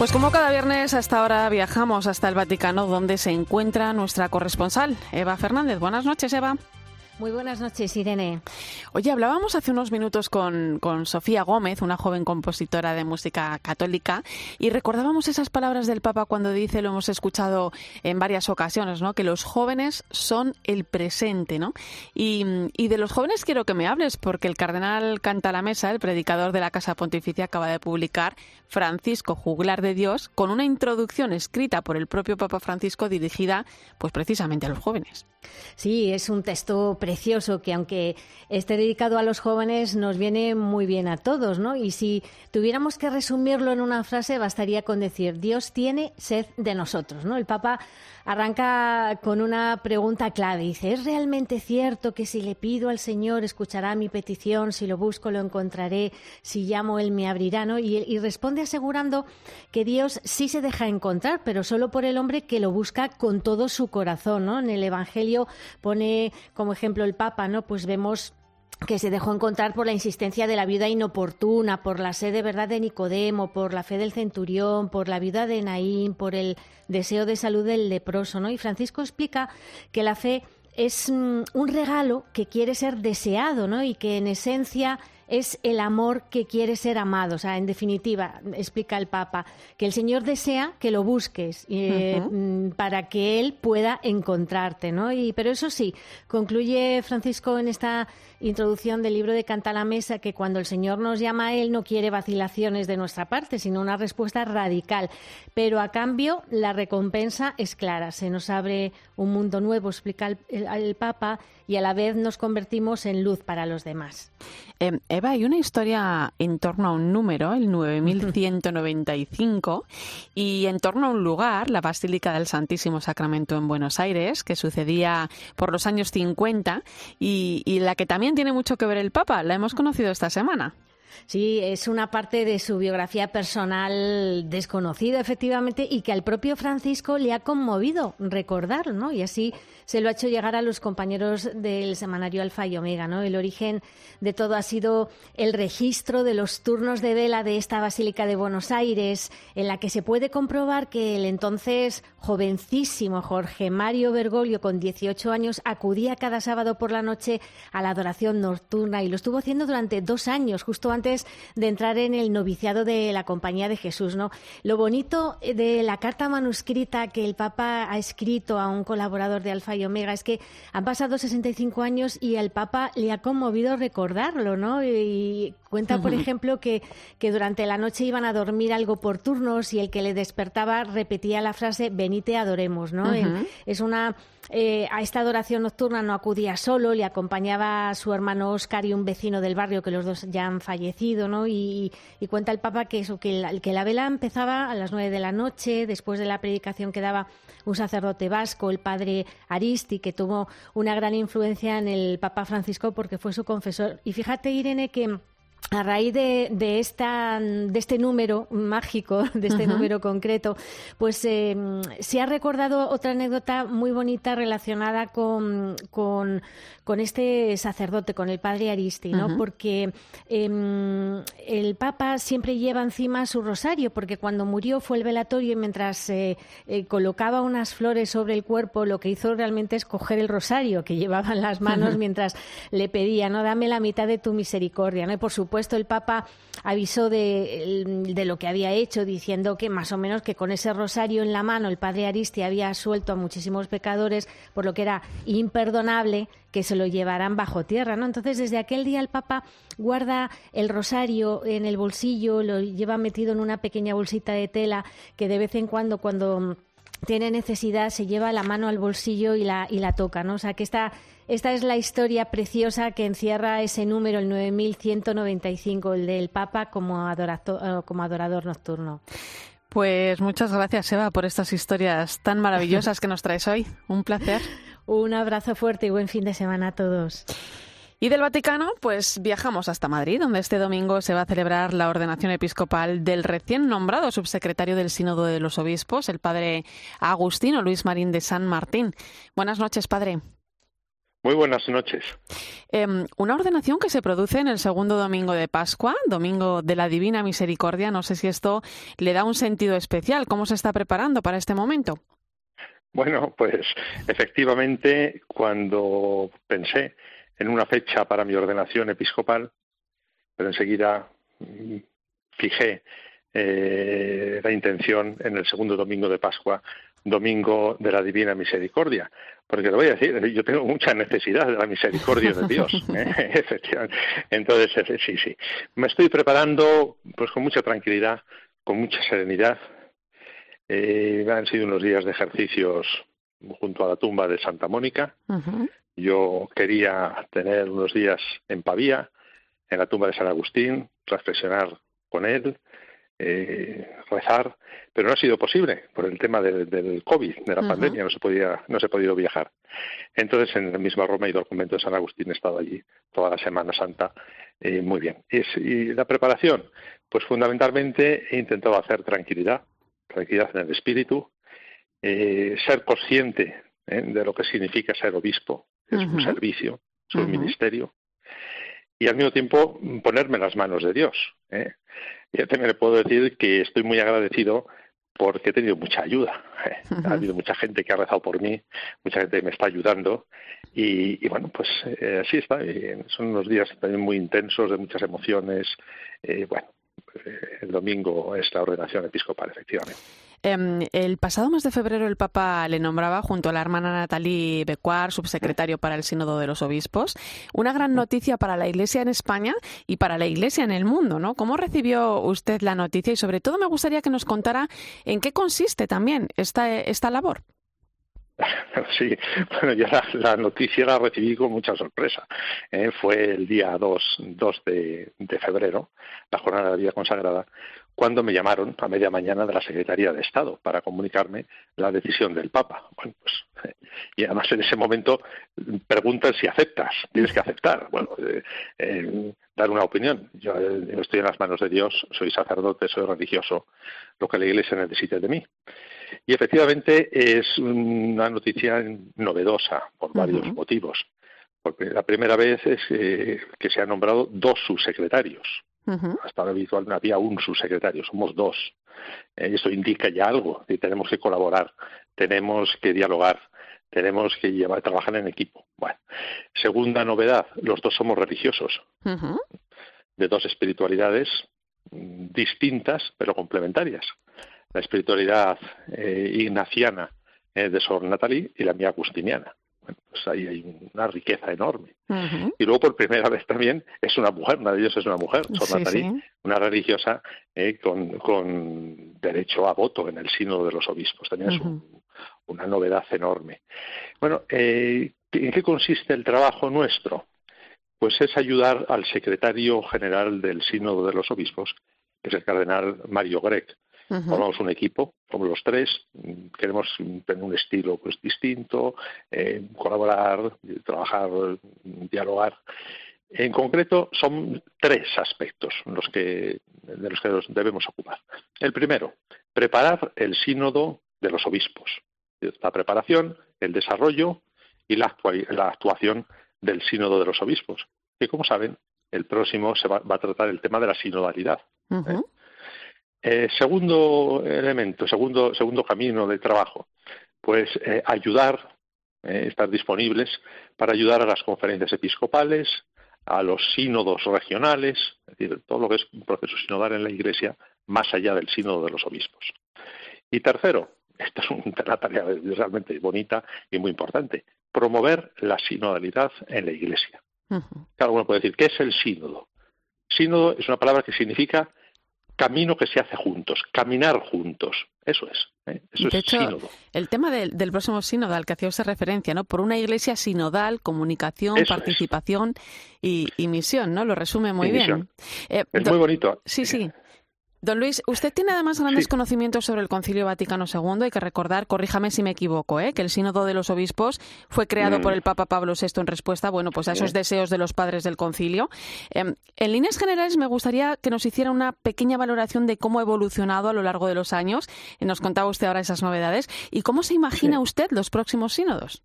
Pues como cada viernes hasta ahora viajamos hasta el Vaticano donde se encuentra nuestra corresponsal, Eva Fernández. Buenas noches, Eva. Muy buenas noches, Irene. Oye, hablábamos hace unos minutos con, con, Sofía Gómez, una joven compositora de música católica, y recordábamos esas palabras del Papa cuando dice, lo hemos escuchado en varias ocasiones, ¿no? que los jóvenes son el presente. ¿no? Y, de los jóvenes quiero que me hables, porque el cardenal Canta la Mesa, el predicador de la Casa Pontificia, acaba de publicar Francisco Juglar de Dios, con una introducción escrita por el propio Papa Francisco dirigida pues precisamente a los jóvenes. Sí, es un texto precioso que aunque esté dedicado a los jóvenes nos viene muy bien a todos, ¿no? Y si tuviéramos que resumirlo en una frase bastaría con decir Dios tiene sed de nosotros, ¿no? El Papa arranca con una pregunta clave. Dice, ¿es realmente cierto que si le pido al Señor escuchará mi petición, si lo busco lo encontraré, si llamo Él me abrirá? ¿no? Y, y responde asegurando que Dios sí se deja encontrar, pero solo por el hombre que lo busca con todo su corazón. ¿no? En el Evangelio pone como ejemplo el Papa, ¿no? pues vemos que se dejó encontrar por la insistencia de la viuda inoportuna, por la sed de verdad de Nicodemo, por la fe del centurión, por la viuda de Naín, por el deseo de salud del leproso, ¿no? Y Francisco explica que la fe es mm, un regalo que quiere ser deseado, ¿no? Y que en esencia es el amor que quiere ser amado. O sea, en definitiva, explica el Papa, que el Señor desea que lo busques eh, uh-huh. para que Él pueda encontrarte, ¿no? Y, pero eso sí, concluye Francisco en esta introducción del libro de Canta la Mesa que cuando el Señor nos llama a Él no quiere vacilaciones de nuestra parte, sino una respuesta radical. Pero a cambio, la recompensa es clara. Se nos abre un mundo nuevo, explica el, el, el Papa, y a la vez nos convertimos en luz para los demás. Eh, Eva, hay una historia en torno a un número, el 9195, y en torno a un lugar, la Basílica del Santísimo Sacramento en Buenos Aires, que sucedía por los años 50 y, y la que también tiene mucho que ver el Papa. La hemos conocido esta semana. Sí, es una parte de su biografía personal desconocida, efectivamente, y que al propio Francisco le ha conmovido recordar, ¿no? Y así se lo ha hecho llegar a los compañeros del semanario Alfa y Omega, ¿no? El origen de todo ha sido el registro de los turnos de vela de esta Basílica de Buenos Aires, en la que se puede comprobar que el entonces jovencísimo Jorge Mario Bergoglio, con 18 años, acudía cada sábado por la noche a la adoración nocturna y lo estuvo haciendo durante dos años, justo antes de entrar en el noviciado de la Compañía de Jesús, ¿no? Lo bonito de la carta manuscrita que el Papa ha escrito a un colaborador de Alfa y Omega es que han pasado 65 años y al Papa le ha conmovido recordarlo, ¿no? Y cuenta, por ejemplo, que, que durante la noche iban a dormir algo por turnos y el que le despertaba repetía la frase venite adoremos, ¿no? Uh -huh. Es una eh, a esta adoración nocturna no acudía solo, le acompañaba a su hermano Oscar y un vecino del barrio que los dos ya han fallecido, ¿no? Y, y cuenta el Papa que eso, que la, que la vela empezaba a las nueve de la noche, después de la predicación que daba un sacerdote vasco, el padre Aristi, que tuvo una gran influencia en el Papa Francisco porque fue su confesor. Y fíjate, Irene, que a raíz de, de, esta, de este número mágico, de este número concreto, pues eh, se ha recordado otra anécdota muy bonita relacionada con, con, este sacerdote, con el padre Aristi, ¿no? Porque em, el Papa siempre lleva encima su rosario, porque cuando murió fue el velatorio y mientras eh, eh, colocaba unas flores sobre el cuerpo, lo que hizo realmente es coger el rosario que llevaba en las manos mientras le pedía, ¿no? Dame la mitad de tu misericordia, ¿no? Y por supuesto, esto el Papa avisó de, lo que había hecho, diciendo que más o menos que con ese rosario en la mano el padre Aristi había suelto a muchísimos pecadores, por lo que era imperdonable que se lo llevaran bajo tierra, ¿no? Entonces, desde aquel día el Papa guarda el rosario en el bolsillo, lo lleva metido en una pequeña bolsita de tela que de vez en cuando, cuando tiene necesidad, se lleva la mano al bolsillo y la, y la toca, ¿no? O sea, que esta esta es la historia preciosa que encierra ese número, el 9195, el del Papa como, adorador, eh, como adorador nocturno. Pues muchas gracias, Eva, por estas historias tan maravillosas que nos traes hoy. Un placer. Un abrazo fuerte y buen fin de semana a todos. Y del Vaticano, pues viajamos hasta Madrid, donde este domingo se va a celebrar la ordenación episcopal del recién nombrado subsecretario del Sínodo de los Obispos, el padre Agustino Luis Marín de San Martín. Buenas noches, padre. Muy buenas noches. Em, una ordenación que se produce en el segundo domingo de Pascua, domingo de la Divina Misericordia. No sé si esto le da un sentido especial. ¿Cómo se está preparando para este momento? Bueno, pues efectivamente, cuando pensé en una fecha para mi ordenación episcopal, pero enseguida mm, fijé eh, la intención en el segundo domingo de Pascua domingo de la Divina Misericordia. Porque lo voy a decir, yo tengo mucha necesidad de la misericordia de Dios, ¿eh? efectivamente. Entonces, eh, sí, sí. Me estoy preparando pues con mucha tranquilidad, con mucha serenidad. Eh, han sido unos días de ejercicios junto a la tumba de Santa Mónica. Yo quería tener unos días en Pavía, en la tumba de San Agustín, reflexionar con él, eh, rezar, pero no ha sido posible por el tema del COVID, de la pandemia, no se podía, no se ha podido viajar. Entonces, en la misma Roma ido al convento de San Agustín, he estado allí toda la Semana Santa, eh, muy bien. Y, la preparación, pues fundamentalmente he intentado hacer tranquilidad, tranquilidad en el espíritu, eh, ser consciente ¿eh? de lo que significa ser obispo, es un servicio, es un ministerio, y al mismo tiempo ponerme las manos de Dios. ¿eh? Ya también le puedo decir que estoy muy agradecido porque he tenido mucha ayuda. Ha habido mucha gente que ha rezado por mí, mucha gente que me está ayudando y, bueno, pues eh, así está. son unos días también muy intensos, de muchas emociones. Eh, bueno, eh, el domingo es la ordenación episcopal, efectivamente. Em, el pasado mes de febrero el Papa le nombraba junto a la hermana Natalie Becuar, subsecretario para el Sínodo de los Obispos. Una gran noticia para la Iglesia en España y para la Iglesia en el mundo, ¿no? ¿Cómo recibió usted la noticia? Y sobre todo me gustaría que nos contara en qué consiste también esta, esta labor. Sí, bueno, yo la, noticia la recibí con mucha sorpresa. ¿eh? fue el día 2, 2 de, de, febrero, la jornada de la vida consagrada, cuando me llamaron a media mañana de la Secretaría de Estado para comunicarme la decisión del Papa. Bueno, pues, y además en ese momento preguntan si aceptas, tienes que aceptar. Bueno, eh, eh, dar una opinión. Yo estoy en las manos de Dios, soy sacerdote, soy religioso, lo que la Iglesia necesita de mí. Y efectivamente es una noticia novedosa por varios motivos. Porque la primera vez es eh, que se han nombrado dos subsecretarios hasta ahora habitual no había un subsecretario, somos dos. Eh, eso indica ya algo, y tenemos que colaborar, tenemos que dialogar, tenemos que llevar, trabajar en equipo. Bueno, segunda novedad, los dos somos religiosos, de dos espiritualidades mm, distintas pero complementarias. La espiritualidad eh, ignaciana eh, de Sor Natalie y la mía agustiniana pues ahí hay una riqueza enorme. Y luego por primera vez también es una mujer, una de ellas es una mujer, Sor una religiosa eh, con, con, derecho a voto en el sínodo de los obispos. También es una novedad enorme. Bueno, eh, ¿en qué consiste el trabajo nuestro? Pues es ayudar al secretario general del sínodo de los obispos, que es el cardenal Mario Formamos un equipo, como los tres, queremos tener un estilo pues distinto, eh, colaborar, trabajar, dialogar. En concreto, son tres aspectos los que, de los que nos debemos ocupar. El primero, preparar el sínodo de los obispos. La preparación, el desarrollo y la, actuación del sínodo de los obispos, que como saben, el próximo se va, a tratar el tema de la sinodalidad. ¿eh? Eh, segundo elemento, segundo, segundo camino de trabajo, pues eh, ayudar, estar disponibles para ayudar a las conferencias episcopales, a los sínodos regionales, es decir, todo lo que es un proceso sinodal en la Iglesia, más allá del sínodo de los obispos. Y tercero, esta es una tarea realmente bonita y muy importante, promover la sinodalidad en la Iglesia. Claro, uno puede decir, ¿qué es el sínodo? Sínodo es una palabra que significa camino que se hace juntos, caminar juntos. Eso es. ¿eh? Eso de es hecho, sínodo. el tema del, próximo sínodo al que hacía usted referencia, ¿no? Por una iglesia sinodal, comunicación, participación y, misión, ¿no? Lo resume muy bien. Eh, es muy bonito. Sí, sí. Don Luis, usted tiene además grandes conocimientos sobre el Concilio Vaticano II. Hay que recordar, corríjame si me equivoco, ¿eh? que el Sínodo de los Obispos fue creado por mm. el Papa Pablo VI en respuesta, bueno, pues a esos deseos de los padres del Concilio. Em, en líneas generales, me gustaría que nos hiciera una pequeña valoración de cómo ha evolucionado a lo largo de los años. Nos contaba usted ahora esas novedades y cómo se imagina usted los próximos sínodos.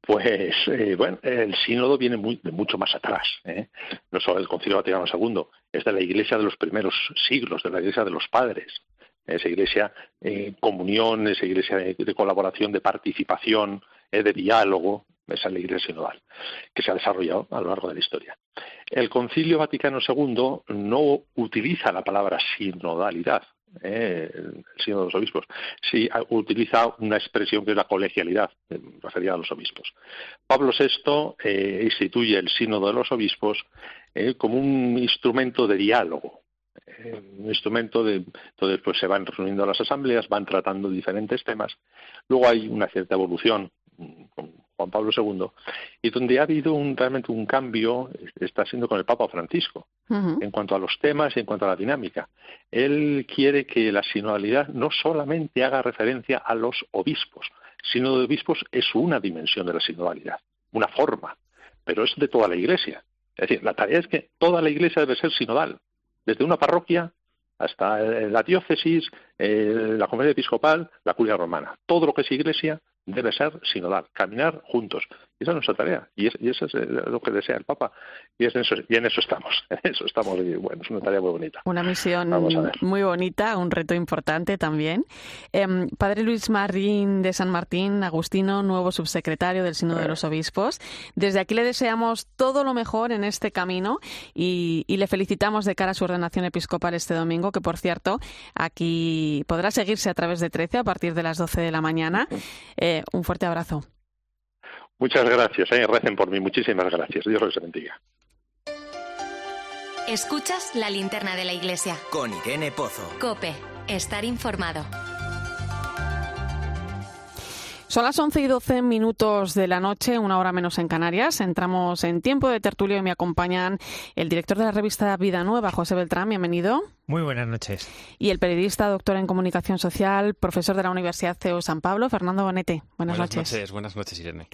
Pues eh, bueno, el sínodo viene de mucho más atrás. ¿eh? No solo del Concilio Vaticano II, es de la Iglesia de los primeros siglos, de la Iglesia de los padres. Esa Iglesia en comunión, esa Iglesia de, colaboración, de participación, eh, de diálogo, esa es la Iglesia sinodal, que se ha desarrollado a lo largo de la historia. El Concilio Vaticano II no utiliza la palabra sinodalidad, eh, el sínodo de los obispos, sí utiliza una expresión que es la colegialidad, eh, referida a los obispos. Pablo VI eh, instituye el sínodo de los obispos como un instrumento de diálogo, un instrumento de entonces pues se van reuniendo las asambleas, van tratando diferentes temas. Luego hay una cierta evolución con Juan Pablo II y donde ha habido un, realmente un cambio está siendo con el Papa Francisco en cuanto a los temas y en cuanto a la dinámica. Él quiere que la sinodalidad no solamente haga referencia a los obispos, sino de obispos es una dimensión de la sinodalidad, una forma, pero es de toda la Iglesia. Es decir, la tarea es que toda la Iglesia debe ser sinodal, desde una parroquia hasta la diócesis, la conferencia episcopal, la curia romana. Todo lo que es Iglesia debe ser sinodal, caminar juntos. Y esa es nuestra tarea, y, eso es lo que desea el Papa, y, en eso, y en eso estamos, en eso estamos, y bueno, es una tarea muy bonita. Una misión muy bonita, un reto importante también. Em, padre Luis Marín de San Martín, Agustino, nuevo subsecretario del Sínodo de los Obispos, desde aquí le deseamos todo lo mejor en este camino y, y le felicitamos de cara a su ordenación episcopal este domingo, que por cierto, aquí podrá seguirse a través de 13 a partir de las 12 de la mañana. Eh, un fuerte abrazo. Muchas gracias, eh. recen por mí. Muchísimas gracias. Dios los bendiga. Escuchas la linterna de la iglesia. Con Irene Pozo. Cope, estar informado. Son las 11 y 12 minutos de la noche, una hora menos en Canarias. Entramos en tiempo de tertulio y me acompañan el director de la revista Vida Nueva, José Beltrán. Bienvenido. Muy buenas noches. Y el periodista, doctor en comunicación social, profesor de la Universidad CEU San Pablo, Fernando Bonete. Buenas, noches. Buenas noches, Irene.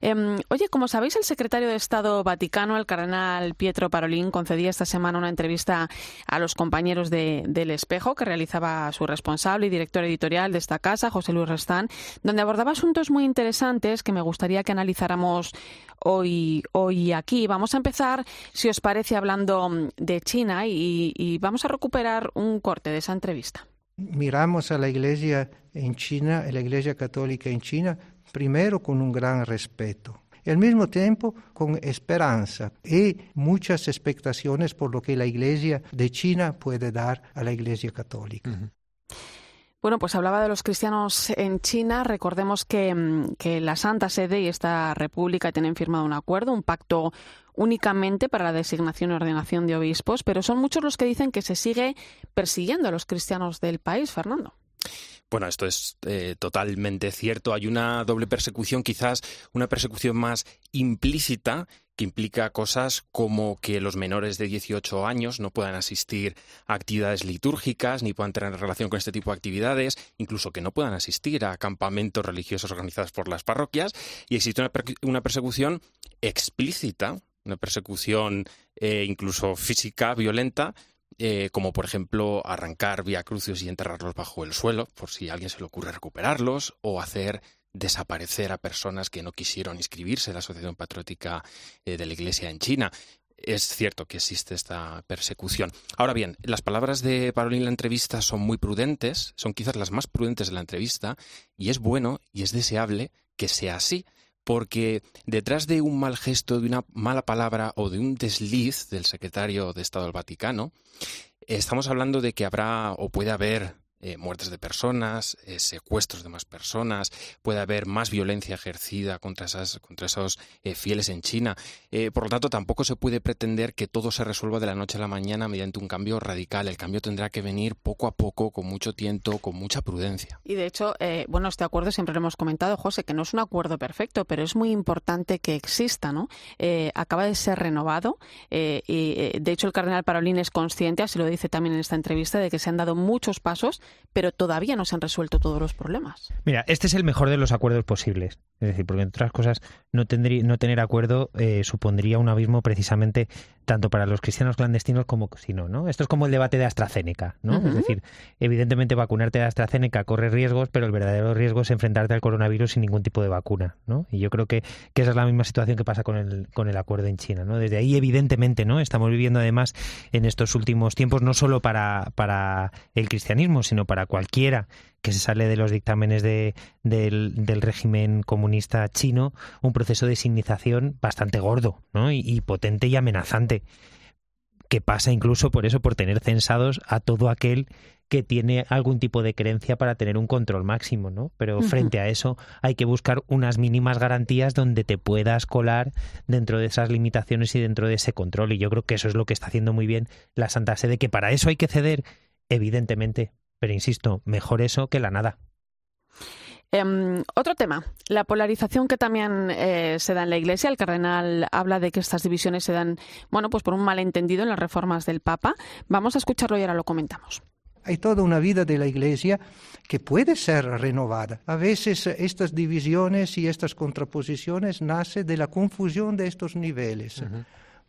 Em, oye, como sabéis, el secretario de Estado Vaticano, el cardenal Pietro Parolín, concedía esta semana una entrevista a los compañeros de, del Espejo que realizaba su responsable y director editorial de esta casa, José Luis Restán, donde abordaba asuntos muy interesantes que me gustaría que analizáramos hoy, hoy aquí. Vamos a empezar, si os parece, hablando de China y vamos a recuperar un corte de esa entrevista. Miramos a la Iglesia en China, a la Iglesia Católica en China, primero con un gran respeto y al mismo tiempo con esperanza y muchas expectaciones por lo que la Iglesia de China puede dar a la Iglesia Católica. Bueno, pues hablaba de los cristianos en China. Recordemos que, mm, que, la Santa Sede y esta República tienen firmado un acuerdo, un pacto únicamente para la designación y ordenación de obispos, pero son muchos los que dicen que se sigue persiguiendo a los cristianos del país, Fernando. Bueno, esto es eh, totalmente cierto. Hay una doble persecución, quizás una persecución más implícita que implica cosas como que los menores de 18 años no puedan asistir a actividades litúrgicas ni puedan tener relación con este tipo de actividades, incluso que no puedan asistir a campamentos religiosos organizados por las parroquias. Y existe una, persecución explícita una persecución eh, incluso física, violenta, eh, como por ejemplo arrancar vía crucios y enterrarlos bajo el suelo, por si a alguien se le ocurre recuperarlos, o hacer desaparecer a personas que no quisieron inscribirse en la Asociación Patriótica eh, de la Iglesia en China. Es cierto que existe esta persecución. Ahora bien, las palabras de Parolin en la entrevista son muy prudentes, son quizás las más prudentes de la entrevista, y es bueno y es deseable que sea así, porque detrás de un mal gesto, de una mala palabra o de un desliz del secretario de Estado del Vaticano, estamos hablando de que habrá o puede haber eh, muertes de personas, eh, secuestros de más personas, puede haber más violencia ejercida contra, esas, contra esos eh, fieles en China. por lo tanto, tampoco se puede pretender que todo se resuelva de la noche a la mañana mediante un cambio radical. El cambio tendrá que venir poco a poco, con mucho tiempo, con mucha prudencia. Y de hecho, bueno, este acuerdo siempre lo hemos comentado, José, que no es un acuerdo perfecto, pero es muy importante que exista, ¿no? acaba de ser renovado y, de hecho, el cardenal Parolín es consciente, así lo dice también en esta entrevista, de que se han dado muchos pasos pero todavía no se han resuelto todos los problemas. Mira, este es el mejor de los acuerdos posibles. Es decir, porque entre otras cosas, no, tendría, no tener acuerdo eh, supondría un abismo precisamente tanto para los cristianos clandestinos como si no, ¿no? Esto es como el debate de AstraZeneca, ¿no? Es decir, evidentemente vacunarte de AstraZeneca corre riesgos, pero el verdadero riesgo es enfrentarte al coronavirus sin ningún tipo de vacuna, ¿no? Y yo creo que, que esa es la misma situación que pasa con el, con el acuerdo en China, ¿no? Desde ahí, evidentemente, ¿no? Estamos viviendo además en estos últimos tiempos, no solo para, para el cristianismo, sino para cualquiera que se sale de los dictámenes de, del, régimen comunista chino, un proceso de signización bastante gordo ¿no? y, potente y amenazante, que pasa incluso por eso, por tener censados a todo aquel que tiene algún tipo de creencia para tener un control máximo, ¿no? Pero frente a eso hay que buscar unas mínimas garantías donde te puedas colar dentro de esas limitaciones y dentro de ese control. Y yo creo que eso es lo que está haciendo muy bien la Santa Sede, que para eso hay que ceder, evidentemente, pero insisto, mejor eso que la nada. Em, otro tema, la polarización que también eh, se da en la Iglesia. El cardenal habla de que estas divisiones se dan, bueno, pues por un malentendido en las reformas del Papa. Vamos a escucharlo y ahora lo comentamos. Hay toda una vida de la Iglesia que puede ser renovada. A veces estas divisiones y estas contraposiciones nacen de la confusión de estos niveles,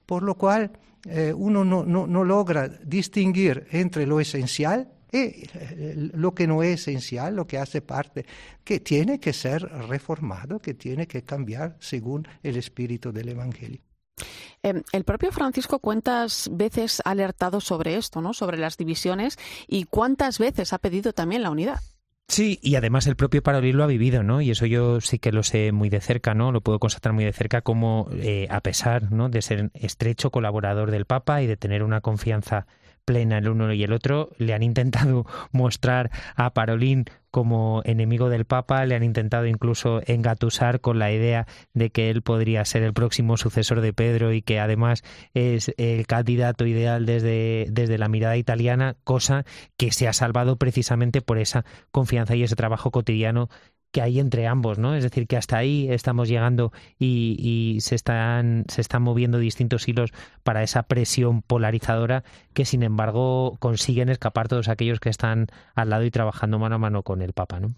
por lo cual eh, uno no logra distinguir entre lo esencial y eh, lo que no es esencial, lo que hace parte, que tiene que ser reformado, que tiene que cambiar según el espíritu del Evangelio. Em, el propio Francisco cuántas veces ha alertado sobre esto, ¿no? Sobre las divisiones y cuántas veces ha pedido también la unidad. Sí, y además el propio Parolín lo ha vivido, ¿no? Y eso yo sí que lo sé muy de cerca, ¿no? Lo puedo constatar muy de cerca como, eh, a pesar, ¿no? De ser estrecho colaborador del Papa y de tener una confianza plena el uno y el otro. Le han intentado mostrar a Parolín como enemigo del Papa, le han intentado incluso engatusar con la idea de que él podría ser el próximo sucesor de Pedro y que además es el candidato ideal desde, desde la mirada italiana, cosa que se ha salvado precisamente por esa confianza y ese trabajo cotidiano que hay entre ambos, ¿no? Es decir, que hasta ahí estamos llegando y, se, están, se están moviendo distintos hilos para esa presión polarizadora que, sin embargo, consiguen escapar todos aquellos que están al lado y trabajando mano a mano con el Papa, ¿no?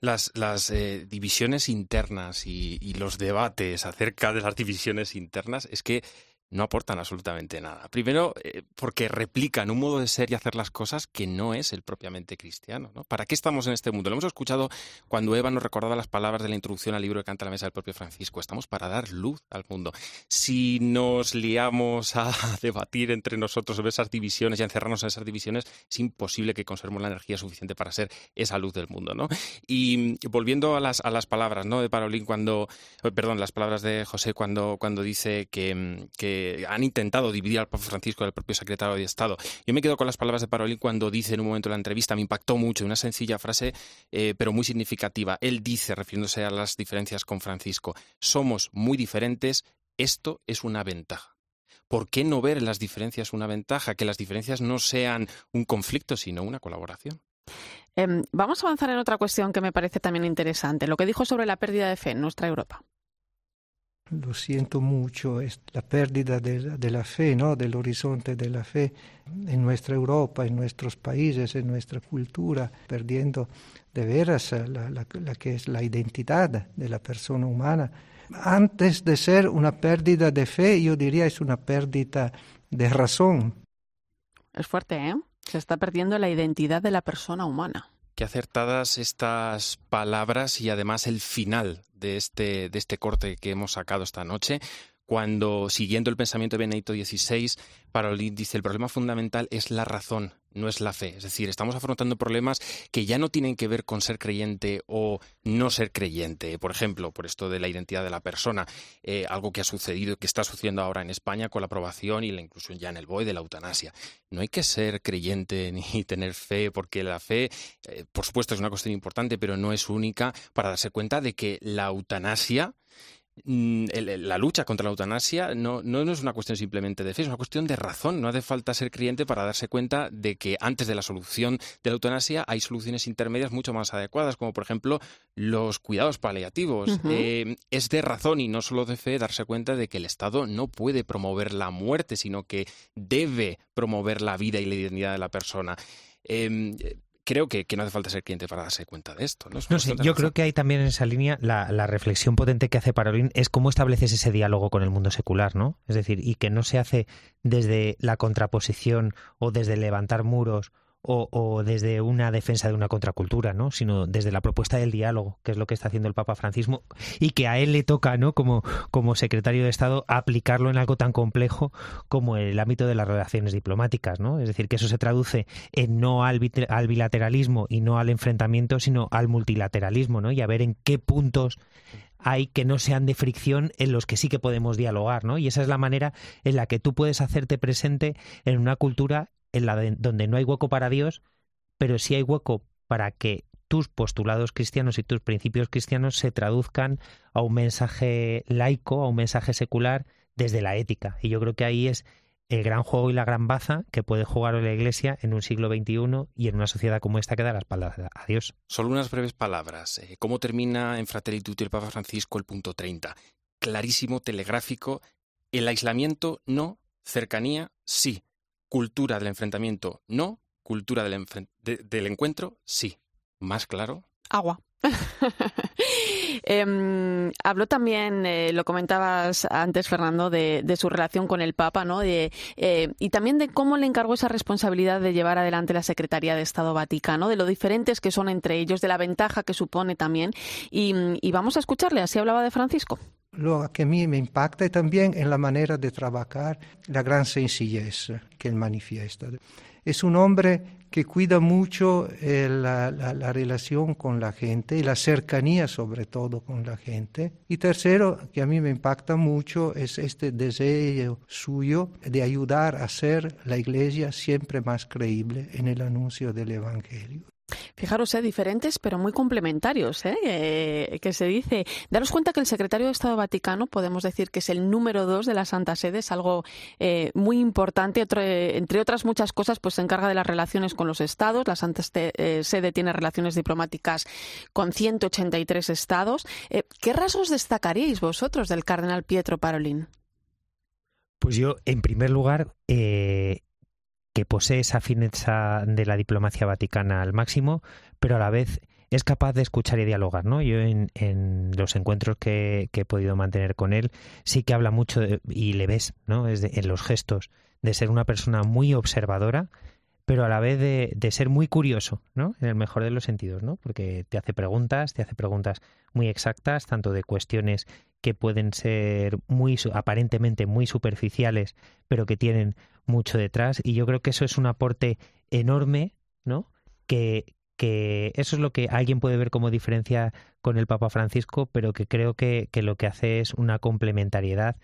Las, eh, divisiones internas y los debates acerca de las divisiones internas es que no aportan absolutamente nada. Primero, eh, porque replican un modo de ser y hacer las cosas que no es el propiamente cristiano. ¿no? ¿Para qué estamos en este mundo? Lo hemos escuchado cuando Eva nos recordaba las palabras de la introducción al libro de Canta la Mesa del propio Francisco. Estamos para dar luz al mundo. Si nos liamos a debatir entre nosotros sobre esas divisiones y encerrarnos en esas divisiones, es imposible que conservemos la energía suficiente para ser esa luz del mundo. ¿no? Y volviendo a las, a las palabras ¿no? de Parolín cuando, eh, perdón, las palabras de José cuando, cuando dice que, que han intentado dividir al Papa Francisco del propio secretario de Estado. Yo me quedo con las palabras de Parolin cuando dice en un momento de la entrevista, me impactó mucho, una sencilla frase, eh, pero muy significativa. Él dice, refiriéndose a las diferencias con Francisco, somos muy diferentes, esto es una ventaja. ¿Por qué no ver las diferencias una ventaja? Que las diferencias no sean un conflicto, sino una colaboración. Em, vamos a avanzar en otra cuestión que me parece también interesante, lo que dijo sobre la pérdida de fe en nuestra Europa lo siento mucho, es la pérdida de, la fe, ¿no? del horizonte de la fe en nuestra Europa, en nuestros países, en nuestra cultura, perdiendo de veras la, que es la identidad de la persona humana. antes de ser una pérdida de fe, yo diría es una pérdida de razón. Es fuerte, ¿eh? Se está perdiendo la identidad de la persona humana. Qué acertadas estas palabras y además el final de este, de este corte que hemos sacado esta noche, cuando, siguiendo el pensamiento de Benedicto XVI, Parolin dice, el problema fundamental es la razón, no es la fe. Es decir, estamos afrontando problemas que ya no tienen que ver con ser creyente o no ser creyente. Por ejemplo, por esto de la identidad de la persona, eh, algo que ha sucedido, que está sucediendo ahora en España con la aprobación y la inclusión ya en el BOE de la eutanasia. No hay que ser creyente ni tener fe, porque la fe, eh, por supuesto, es una cuestión importante, pero no es única para darse cuenta de que la eutanasia la lucha contra la eutanasia no, no, es una cuestión simplemente de fe, es una cuestión de razón. No hace falta ser creyente para darse cuenta de que antes de la solución de la eutanasia hay soluciones intermedias mucho más adecuadas, como por ejemplo los cuidados paliativos. Eh, es de razón y no solo de fe darse cuenta de que el Estado no puede promover la muerte, sino que debe promover la vida y la identidad de la persona. Em, creo que, no hace falta ser cliente para darse cuenta de esto. No, sé, yo creo que hay también en esa línea la, reflexión potente que hace Parolín es cómo estableces ese diálogo con el mundo secular, ¿no? Es decir, y que no se hace desde la contraposición o desde levantar muros o, desde una defensa de una contracultura, ¿no? sino desde la propuesta del diálogo, que es lo que está haciendo el Papa Francisco, y que a él le toca, ¿no? como, como secretario de Estado, aplicarlo en algo tan complejo como el ámbito de las relaciones diplomáticas. ¿no? Es decir, que eso se traduce en no al, al bilateralismo y no al enfrentamiento, sino al multilateralismo, ¿no? y a ver en qué puntos hay que no sean de fricción en los que sí que podemos dialogar, ¿no? Y esa es la manera en la que tú puedes hacerte presente en una cultura en la donde no hay hueco para Dios, pero sí hay hueco para que tus postulados cristianos y tus principios cristianos se traduzcan a un mensaje laico, a un mensaje secular desde la ética. Y yo creo que ahí es el gran juego y la gran baza que puede jugar la Iglesia en un siglo XXI y en una sociedad como esta que da la espalda a Dios. Solo unas breves palabras. Eh, ¿Cómo termina en Fratelli Tutti el Papa Francisco el punto 30? Clarísimo, telegráfico. El aislamiento no, cercanía sí. Cultura del enfrentamiento, no. Cultura del, del encuentro, sí. ¿Más claro? Agua. eh, habló también, eh, lo comentabas antes, Fernando, de, su relación con el Papa, ¿no? De, eh, y también de cómo le encargó esa responsabilidad de llevar adelante la Secretaría de Estado Vaticano, de lo diferentes que son entre ellos, de la ventaja que supone también. Y vamos a escucharle, así hablaba de Francisco. Lo que a mí me impacta también en la manera de trabajar, la gran sencillez que él manifiesta. Es un hombre que cuida mucho eh, la, la, relación con la gente y la cercanía sobre todo con la gente. Y tercero, que a mí me impacta mucho, es este deseo suyo de ayudar a hacer la iglesia siempre más creíble en el anuncio del Evangelio. Fijaros, ¿eh? diferentes pero muy complementarios, ¿eh? que se dice. Daros cuenta que el secretario de Estado Vaticano, podemos decir que es el número dos de la Santa Sede, es algo eh, muy importante. entre otras muchas cosas, pues se encarga de las relaciones con los estados. La Santa eh, Sede tiene relaciones diplomáticas con 183 estados. Eh, ¿Qué rasgos destacaríais vosotros del cardenal Pietro Parolin? Pues yo, en primer lugar, eh, que posee esa fineza de la diplomacia vaticana al máximo, pero a la vez es capaz de escuchar y dialogar, ¿no? Yo en, los encuentros que, he podido mantener con él sí que habla mucho y le ves, ¿no? Es en los gestos de ser una persona muy observadora, pero a la vez de, de, ser muy curioso, ¿no? En el mejor de los sentidos, ¿no? Porque te hace preguntas, te hace preguntas muy exactas, tanto de cuestiones que pueden ser muy aparentemente muy superficiales, pero que tienen mucho detrás y yo creo que eso es un aporte enorme, ¿no? Que, que eso es lo que alguien puede ver como diferencia con el Papa Francisco, pero que creo que, que lo que hace es una complementariedad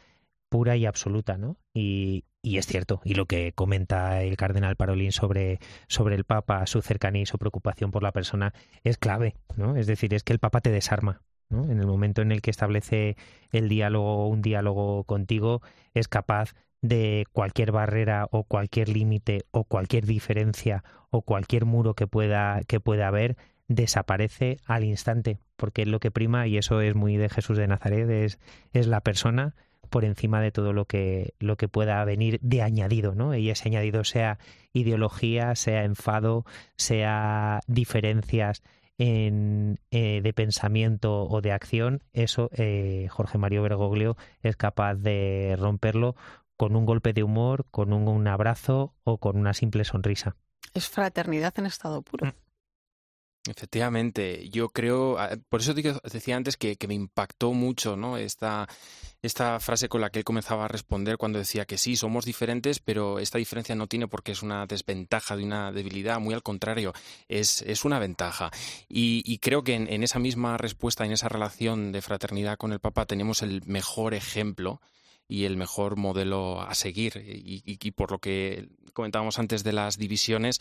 pura y absoluta, ¿no? Y, y, es cierto, y lo que comenta el cardenal Parolín sobre, sobre el Papa, su cercanía y su preocupación por la persona es clave, ¿no? Es decir, es que el Papa te desarma, ¿no? En el momento en el que establece el diálogo, un diálogo contigo, es capaz de cualquier barrera o cualquier límite o cualquier diferencia o cualquier muro que pueda, que pueda haber desaparece al instante, porque es lo que prima, y eso es muy de Jesús de Nazaret, es, es la persona por encima de todo lo que, lo que pueda venir de añadido, ¿no? Y ese añadido sea ideología, sea enfado, sea diferencias en, eh, de pensamiento o de acción, eso eh, Jorge Mario Bergoglio es capaz de romperlo con un golpe de humor, con un, abrazo o con una simple sonrisa. Es fraternidad en estado puro. Mm. Efectivamente, yo creo, por eso decía antes que, me impactó mucho ¿no? esta, esta frase con la que él comenzaba a responder cuando decía que sí, somos diferentes, pero esta diferencia no tiene por qué es una desventaja de una debilidad, muy al contrario, es, es una ventaja. Y, creo que en, en, esa misma respuesta, en esa relación de fraternidad con el Papa, tenemos el mejor ejemplo y el mejor modelo a seguir. Y, por lo que comentábamos antes de las divisiones,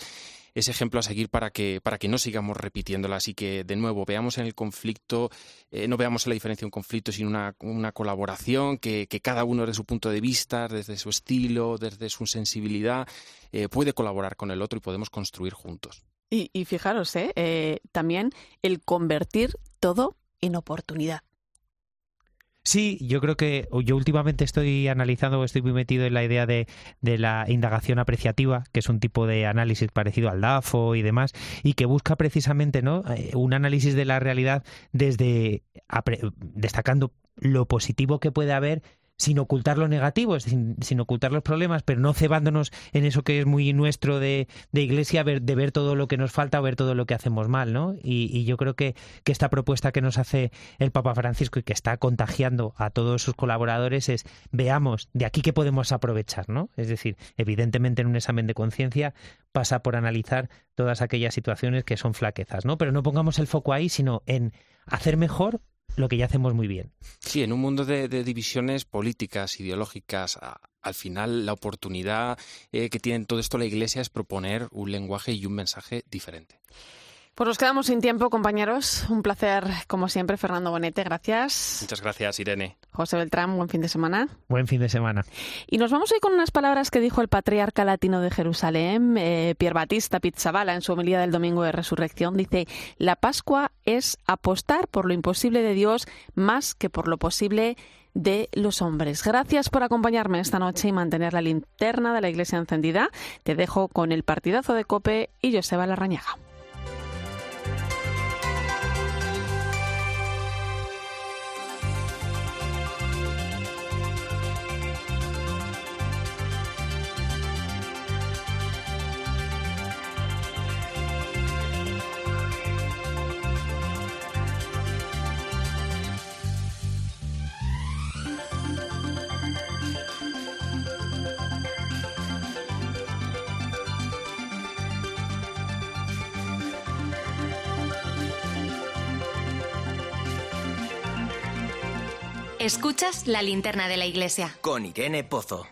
ese ejemplo a seguir para que, para que no sigamos repitiéndolas y que, de nuevo, veamos en el conflicto, eh, no veamos en la diferencia un conflicto, sino una, una colaboración, que, cada uno desde su punto de vista, desde su estilo, desde su sensibilidad, eh, puede colaborar con el otro y podemos construir juntos. Y, y fijaros, ¿eh? eh también el convertir todo en oportunidad. Sí, yo creo que yo últimamente estoy analizando, estoy muy metido en la idea de, de, la indagación apreciativa, que es un tipo de análisis parecido al DAFO y demás, y que busca precisamente ¿no? Eh, un análisis de la realidad desde destacando lo positivo que puede haber sin ocultar lo negativo, sin, sin, ocultar los problemas, pero no cebándonos en eso que es muy nuestro de, de iglesia, ver, de ver todo lo que nos falta o ver todo lo que hacemos mal, ¿no? Y, yo creo que, que, esta propuesta que nos hace el Papa Francisco y que está contagiando a todos sus colaboradores es veamos de aquí qué podemos aprovechar, ¿no? Es decir, evidentemente en un examen de conciencia pasa por analizar todas aquellas situaciones que son flaquezas, ¿no? Pero no pongamos el foco ahí, sino en hacer mejor lo que ya hacemos muy bien. Sí, en un mundo de, divisiones políticas, ideológicas, al final la oportunidad eh, que tiene todo esto la Iglesia es proponer un lenguaje y un mensaje diferente. Pues nos quedamos sin tiempo, compañeros. Un placer, como siempre, Fernando Bonete, gracias. Muchas gracias, Irene. José Beltrán, buen fin de semana. Buen fin de semana. Y nos vamos hoy con unas palabras que dijo el patriarca latino de Jerusalén, eh, Pier Batista Pizzabala, en su homilía del domingo de resurrección. Dice: La Pascua es apostar por lo imposible de Dios más que por lo posible de los hombres. Gracias por acompañarme esta noche y mantener la linterna de la iglesia encendida. Te dejo con el partidazo de Cope y Joseba Larrañaga. Escuchas la linterna de la iglesia. Con Irene Pozo.